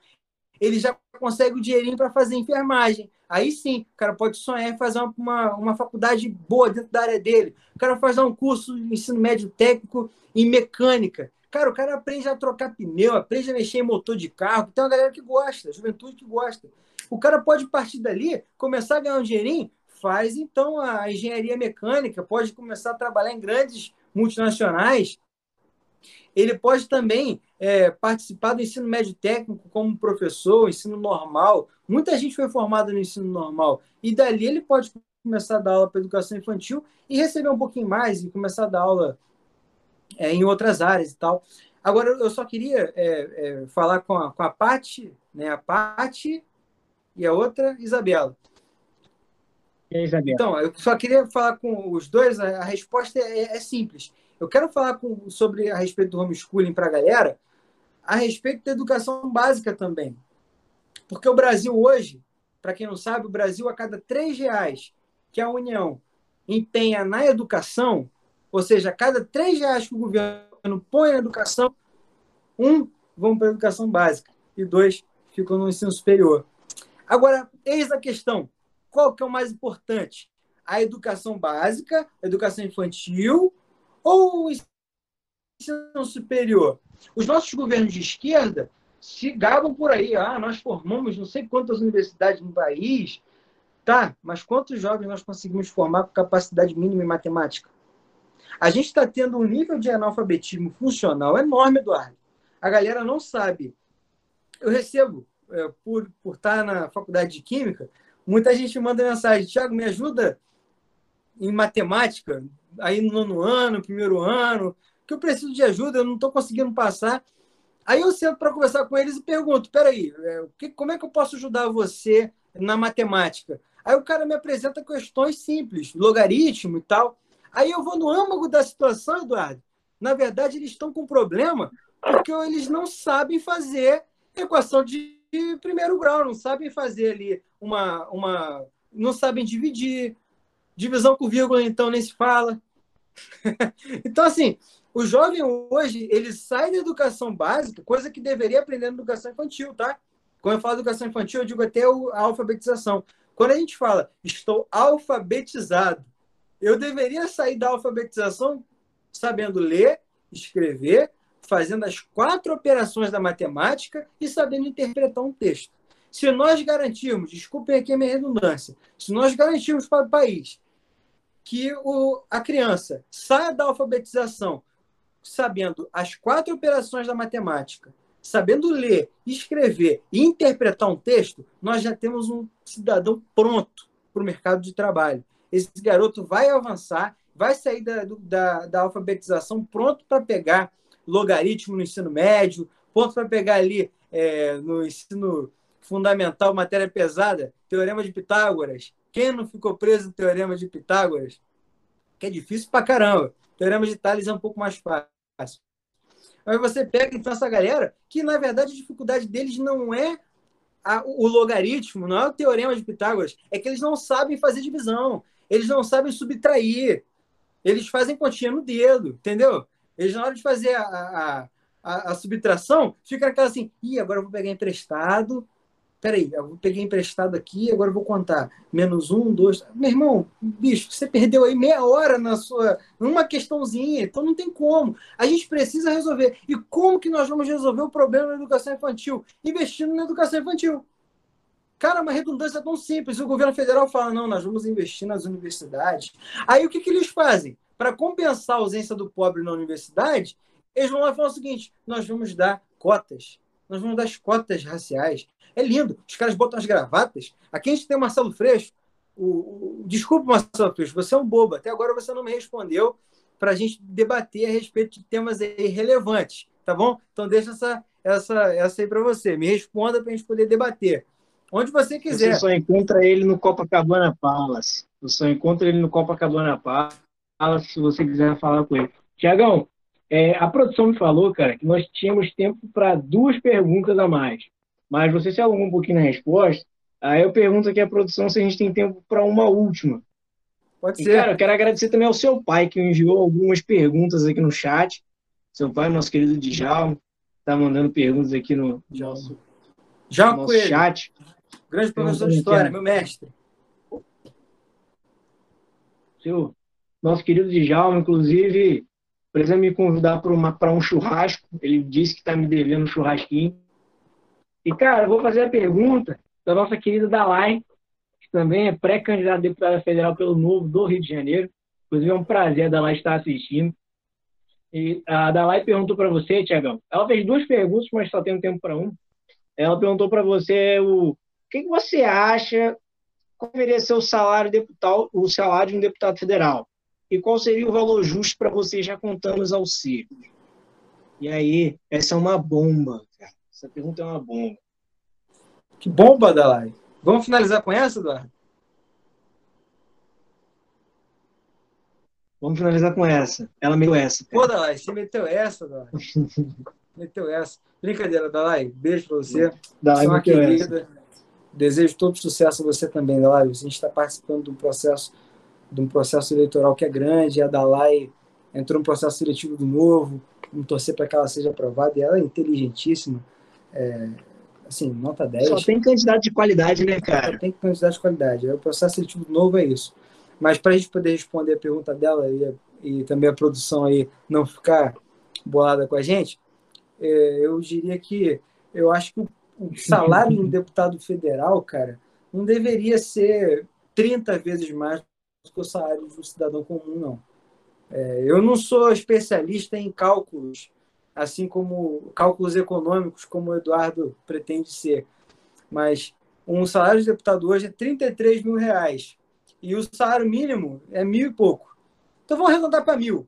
ele já consegue o dinheirinho para fazer enfermagem. Aí sim, o cara pode sonhar em fazer uma, uma faculdade boa dentro da área dele. O cara faz um curso de ensino médio técnico em mecânica. Cara, o cara aprende a trocar pneu, aprende a mexer em motor de carro. Tem uma galera que gosta, juventude que gosta. O cara pode partir dali, começar a ganhar um dinheirinho, faz então a engenharia mecânica, pode começar a trabalhar em grandes multinacionais. Ele pode também é, participar do ensino médio técnico como professor, ensino normal. Muita gente foi formada no ensino normal. E dali ele pode começar a dar aula para educação infantil e receber um pouquinho mais e começar a dar aula é, em outras áreas e tal. Agora, eu só queria é, é falar com a, com a Pati, né? a Pati e a outra, Isabela. Então, eu só queria falar com os dois, a, a resposta é, é, simples. Eu quero falar com, sobre a respeito do homeschooling para a galera, a respeito da educação básica também. Porque o Brasil hoje, para quem não sabe, o Brasil a cada três reais que a União empenha na educação, ou seja, a cada três reais que o governo põe na educação, um vão para a educação básica e dois ficam no ensino superior. Agora, eis a questão qual que é o mais importante? A educação básica, a educação infantil ou ensino superior? Os nossos governos de esquerda se gabam por aí. Ah, nós formamos não sei quantas universidades no país. Tá, mas quantos jovens nós conseguimos formar com capacidade mínima em matemática? A gente está tendo um nível de analfabetismo funcional enorme, Eduardo. A galera não sabe. Eu recebo, é, por, por estar na faculdade de Química, Muita gente manda mensagem, Tiago, me ajuda em matemática, aí no nono ano, primeiro ano, que eu preciso de ajuda, eu não estou conseguindo passar. Aí eu sento para conversar com eles e pergunto: peraí, é, como é que eu posso ajudar você na matemática? Aí o cara me apresenta questões simples, logaritmo e tal. Aí eu vou no âmago da situação, Eduardo. Na verdade, eles estão com problema porque eles não sabem fazer equação de primeiro grau, não sabem fazer ali uma. uma não sabem dividir. Divisão com vírgula, então, nem se fala. então, assim, o jovem hoje, ele sai da educação básica, coisa que deveria aprender na educação infantil, tá? Quando eu falo educação infantil, eu digo até a alfabetização. Quando a gente fala, estou alfabetizado, eu deveria sair da alfabetização sabendo ler, escrever, fazendo as quatro operações da matemática e sabendo interpretar um texto. Se nós garantirmos, desculpem aqui a minha redundância, se nós garantirmos para o país que o, a criança saia da alfabetização sabendo as quatro operações da matemática, sabendo ler, escrever e interpretar um texto, nós já temos um cidadão pronto para o mercado de trabalho. Esse garoto vai avançar, vai sair da, da, da alfabetização pronto para pegar logaritmo no ensino médio, pronto para pegar ali é, no ensino fundamental, matéria pesada, teorema de Pitágoras. Quem não ficou preso no teorema de Pitágoras? Que é difícil para caramba. Teorema de Tales é um pouco mais fácil. Mas você pega então essa galera que, na verdade, a dificuldade deles não é a, o logaritmo, não é o teorema de Pitágoras, é que eles não sabem fazer divisão, eles não sabem subtrair, eles fazem continha no dedo, entendeu? Eles, na hora de fazer a, a, a, a subtração, fica aquela assim, ih, agora eu vou pegar emprestado, peraí, eu peguei emprestado aqui, agora vou contar menos um, dois. Meu irmão, bicho, você perdeu aí meia hora na sua. numa questãozinha, então não tem como. A gente precisa resolver. E como que nós vamos resolver o problema da educação infantil? Investindo na educação infantil. Cara, uma redundância tão simples. O governo federal fala: não, nós vamos investir nas universidades. Aí o que, que eles fazem? Para compensar a ausência do pobre na universidade, eles vão lá e falam o seguinte: nós vamos dar cotas. Nós vamos dar as cotas raciais. É lindo. Os caras botam as gravatas. Aqui a gente tem o Marcelo Freixo. O, o, desculpa, Marcelo Freixo, você é um bobo. Até agora você não me respondeu para a gente debater a respeito de temas relevantes. Tá bom? Então deixa essa, essa, essa aí para você. Me responda para a gente poder debater. Onde você quiser. Você só encontra ele no Copacabana Palace. Você só encontra ele no Copacabana Palace se você quiser falar com ele. Tiagão, é, a produção me falou, cara, que nós tínhamos tempo para duas perguntas a mais mas você se alongou um pouquinho na resposta. Aí eu pergunto aqui à produção se a gente tem tempo para uma última. Pode e, ser. Cara, eu quero agradecer também ao seu pai, que enviou algumas perguntas aqui no chat. Seu pai, nosso querido Djalma, está mandando perguntas aqui no, nosso, nosso chat. Grande professor de história, meu mestre. Seu, nosso querido Djalma, inclusive, precisa me convidar para um churrasco. Ele disse que está me devendo um churrasquinho. E, cara, eu vou fazer a pergunta da nossa querida Dalai, que também é pré-candidata a deputada federal pelo Novo do Rio de Janeiro. Inclusive, é um prazer a Dalai estar assistindo. E a Dalai perguntou para você, Tiagão. Ela fez duas perguntas, mas só tem um tempo para uma. Ela perguntou para você o, que, que você acha deveria ser o salário deputado, o salário de um deputado federal e qual seria o valor justo para você já contando os auxílios. E aí, essa é uma bomba, cara. Essa pergunta é uma bomba. Que bomba, Dalai. Vamos finalizar com essa, Eduardo? Vamos finalizar com essa. Ela meteu essa. Cara. Pô, Dalai, você meteu essa, Dalai. meteu essa. Brincadeira, Dalai. Beijo pra você. Dalai, uma querida. Essa. Desejo todo sucesso a você também, Dalai. A gente está participando de um processo de um processo eleitoral que é grande. A Dalai entrou no processo seletivo do novo. Vamos torcer para que ela seja aprovada. E ela é inteligentíssima é, assim, nota 10. Só tem candidato de qualidade, né, cara? Só tem candidato de qualidade. O processo seletivo novo é isso. Mas para a gente poder responder a pergunta dela e, e, também a produção aí não ficar bolada com a gente, é, eu diria que eu acho que o, salário de um deputado federal, cara, não deveria ser 30 vezes mais do que o salário de um cidadão comum, não. É, eu não sou especialista em cálculos assim como cálculos econômicos, como o Eduardo pretende ser. Mas um salário de deputado hoje é 33 mil reais e o salário mínimo é mil e pouco. Então vamos arredondar para mil.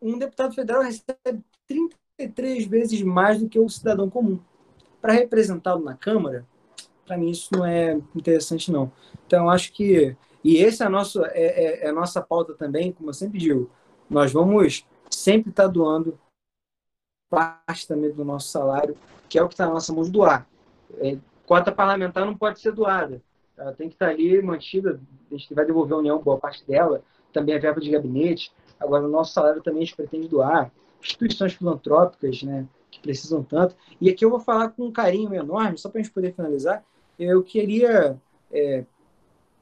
Um deputado federal recebe 33 vezes mais do que o cidadão comum. Para representá-lo na Câmara, para mim isso não é interessante não. Então acho que e esse é a nossa é, é, é a nossa pauta também, como eu sempre digo, nós vamos sempre estar tá doando parte também do nosso salário, que é o que está na nossa mão de doar. É, cota parlamentar não pode ser doada. Ela tem que estar tá ali mantida, a gente vai devolver à União boa parte dela, também a verba de gabinete. Agora, o nosso salário também a gente pretende doar. Instituições filantrópicas, né, que precisam tanto. E aqui eu vou falar com um carinho enorme, só para a gente poder finalizar. Eu queria é,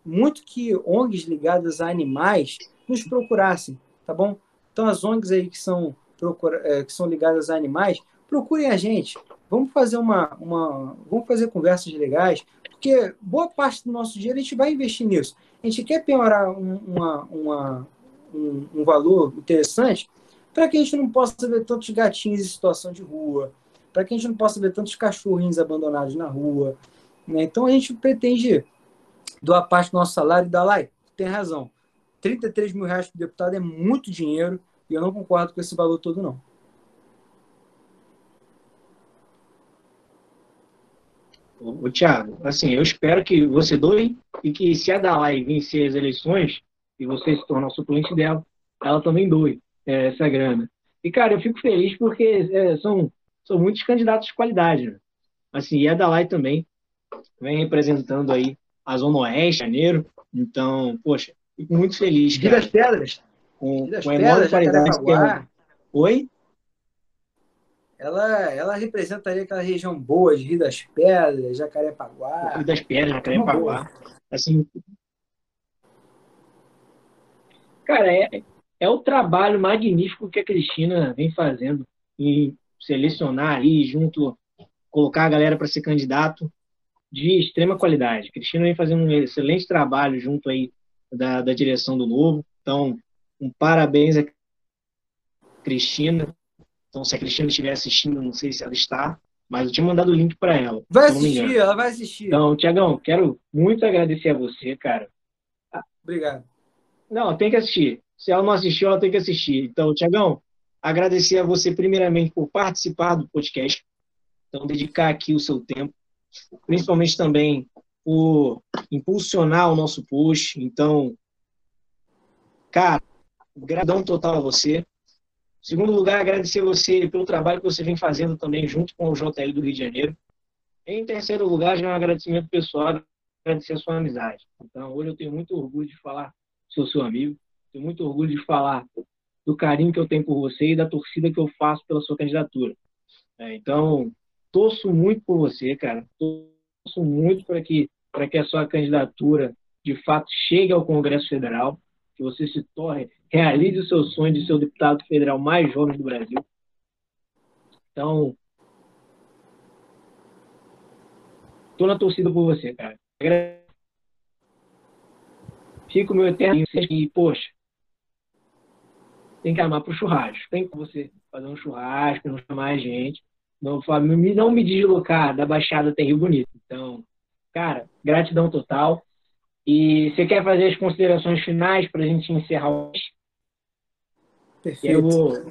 muito que ONGs ligadas a animais nos procurassem, tá bom? Então, as ONGs aí que são procura, é, que são ligadas a animais, procurem a gente. Vamos fazer uma, uma, vamos fazer conversas legais, porque boa parte do nosso dinheiro a gente vai investir nisso. A gente quer penhorar um, uma, uma, um, um valor interessante para que a gente não possa ver tantos gatinhos em situação de rua, para que a gente não possa ver tantos cachorrinhos abandonados na rua. Né? Então a gente pretende doar parte do nosso salário e dar lá. Tem razão. 33 mil reais para o deputado é muito dinheiro e eu não concordo com esse valor todo, não. O Thiago, assim, eu espero que você doe e que se a Dalai vencer as eleições e você se tornar suplente dela, ela também doe é, essa grana. E, cara, eu fico feliz porque é, são, são muitos candidatos de qualidade. Né? Assim, e a Dalai também vem representando aí a Zona Oeste, Janeiro. Então, poxa, fico muito feliz. Cara, das Pedras. Com, com a enorme qualidade que é. Oi? Ela, ela representaria aquela região boa de Rio das Pedras, Jacarepaguá. Rio das Pedras, Jacarepaguá. Assim, cara, é, é o trabalho magnífico que a Cristina vem fazendo em selecionar ali junto, colocar a galera para ser candidato de extrema qualidade. A Cristina vem fazendo um excelente trabalho junto aí da, da direção do Novo. Então, um parabéns a Cristina. Então, se a Cristina estiver assistindo, não sei se ela está, mas eu tinha mandado o link para ela. Vai assistir, ela vai assistir. Então, Tiagão, quero muito agradecer a você, cara. Obrigado. Não, tem que assistir. Se ela não assistiu, ela tem que assistir. Então, Tiagão, agradecer a você primeiramente por participar do podcast. Então, dedicar aqui o seu tempo principalmente também por impulsionar o nosso push. Então, cara, gratidão total a você. Em segundo lugar, agradecer você pelo trabalho que você vem fazendo também junto com o JL do Rio de Janeiro. Em terceiro lugar, já é um agradecimento pessoal, agradecer a sua amizade. Então, hoje eu tenho muito orgulho de falar, sou seu amigo, tenho muito orgulho de falar do carinho que eu tenho por você e da torcida que eu faço pela sua candidatura. É, então, torço muito por você, cara. Torço muito para que, que a sua candidatura de fato chegue ao Congresso Federal, que você se torne, realize o seu sonho de ser o deputado federal mais jovem do Brasil. Então, tô na torcida por você, cara. Fico meu eterno e, poxa, tem que amar pro churrasco. Tem que você fazer um churrasco, não chamar a gente não, não me deslocar da Baixada até Rio Bonito. Então, cara, gratidão total. E você quer fazer as considerações finais para a gente encerrar hoje? Perfeito. Eu vou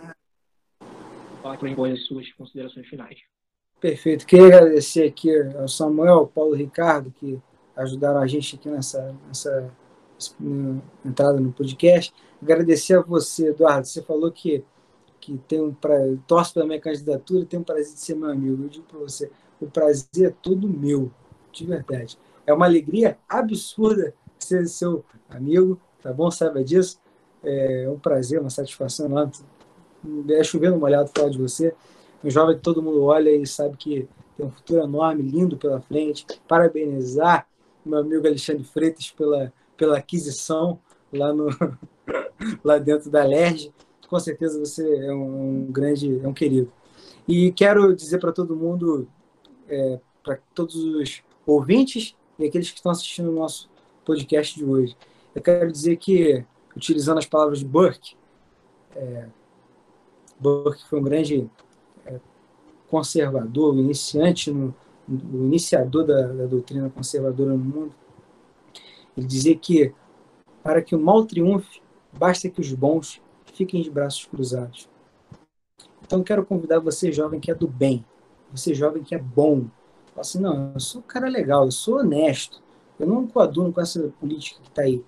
falar para as suas considerações finais. Perfeito. Queria agradecer aqui ao Samuel, ao Paulo Ricardo, que ajudaram a gente aqui nessa, nessa entrada no podcast. Agradecer a você, Eduardo. Você falou que que tem um pra... torce pela minha candidatura e tem um prazer de ser meu amigo. Eu digo para você, o prazer é todo meu, de verdade. É uma alegria absurda ser seu amigo, tá bom? Saiba disso. É um prazer, uma satisfação enorme. É chovendo molhado falar de você. Um jovem que todo mundo olha e sabe que tem um futuro enorme, lindo pela frente. Parabenizar meu amigo Alexandre Freitas pela, pela aquisição lá, no, lá dentro da LERJ com certeza você é um, grande, é um querido. E quero dizer para todo mundo, é, para todos os ouvintes e aqueles que estão assistindo o nosso podcast de hoje, eu quero dizer que, utilizando as palavras de Burke, é, Burke foi um grande é, conservador, iniciante, no, o iniciador da, da doutrina conservadora no mundo. Ele dizia que para que o mal triunfe, basta que os bons fiquem de braços cruzados. Então quero convidar você, jovem que é do bem, você, jovem que é bom. Fala assim, não, eu sou um cara legal, eu sou honesto, eu não coaduno com essa política que está aí.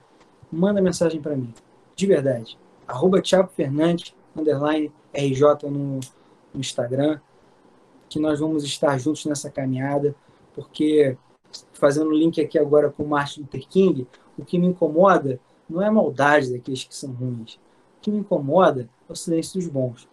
Manda mensagem para mim, de verdade. Arroba Thiago Fernandes, underline RJ no, Instagram, que nós vamos estar juntos nessa caminhada, porque fazendo o link aqui agora com o Martin Luther King, o que me incomoda não é a maldade daqueles que são ruins, que me incomoda é o silêncio dos bons.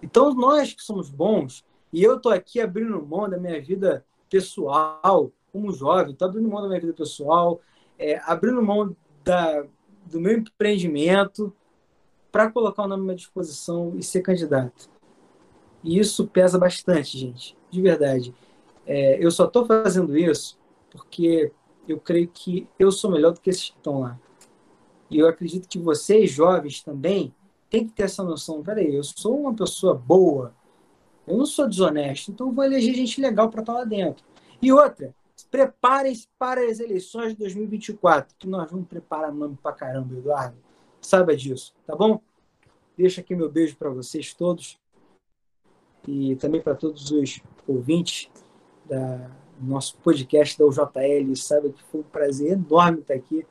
Então, nós que somos bons, e eu estou aqui abrindo mão da minha vida pessoal, como jovem, estou abrindo mão da minha vida pessoal, é, abrindo mão da, do meu empreendimento para colocar o nome à minha disposição e ser candidato. E isso pesa bastante, gente, de verdade. É, eu só estou fazendo isso porque eu creio que eu sou melhor do que esses que estão lá. E eu acredito que vocês, jovens, também, têm que ter essa noção. Peraí, eu sou uma pessoa boa, eu não sou desonesto, então vou eleger gente legal para estar lá dentro. E outra, preparem-se para as eleições de 2024, que nós vamos preparar nome para caramba, Eduardo. Saiba disso, tá bom? Deixo aqui meu beijo para vocês todos e também para todos os ouvintes da nosso podcast da UJL. Saiba que foi um prazer enorme estar aqui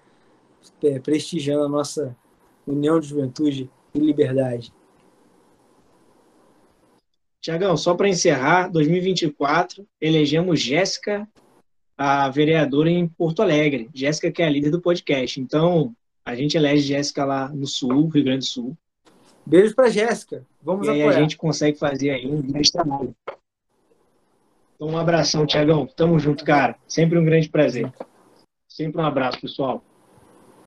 é, prestigiando a nossa União de Juventude e Liberdade. Tiagão, só para encerrar, 2024, elegemos Jéssica, a vereadora em Porto Alegre. Jéssica, que é a líder do podcast. Então, a gente elege Jéssica lá no Sul, Rio Grande do Sul. Beijo para Jéssica. Vamos e apoiar. a gente consegue fazer aí um grande trabalho. Então, um abração, Tiagão. Tamo junto, cara. Sempre um grande prazer. Sempre um abraço, pessoal.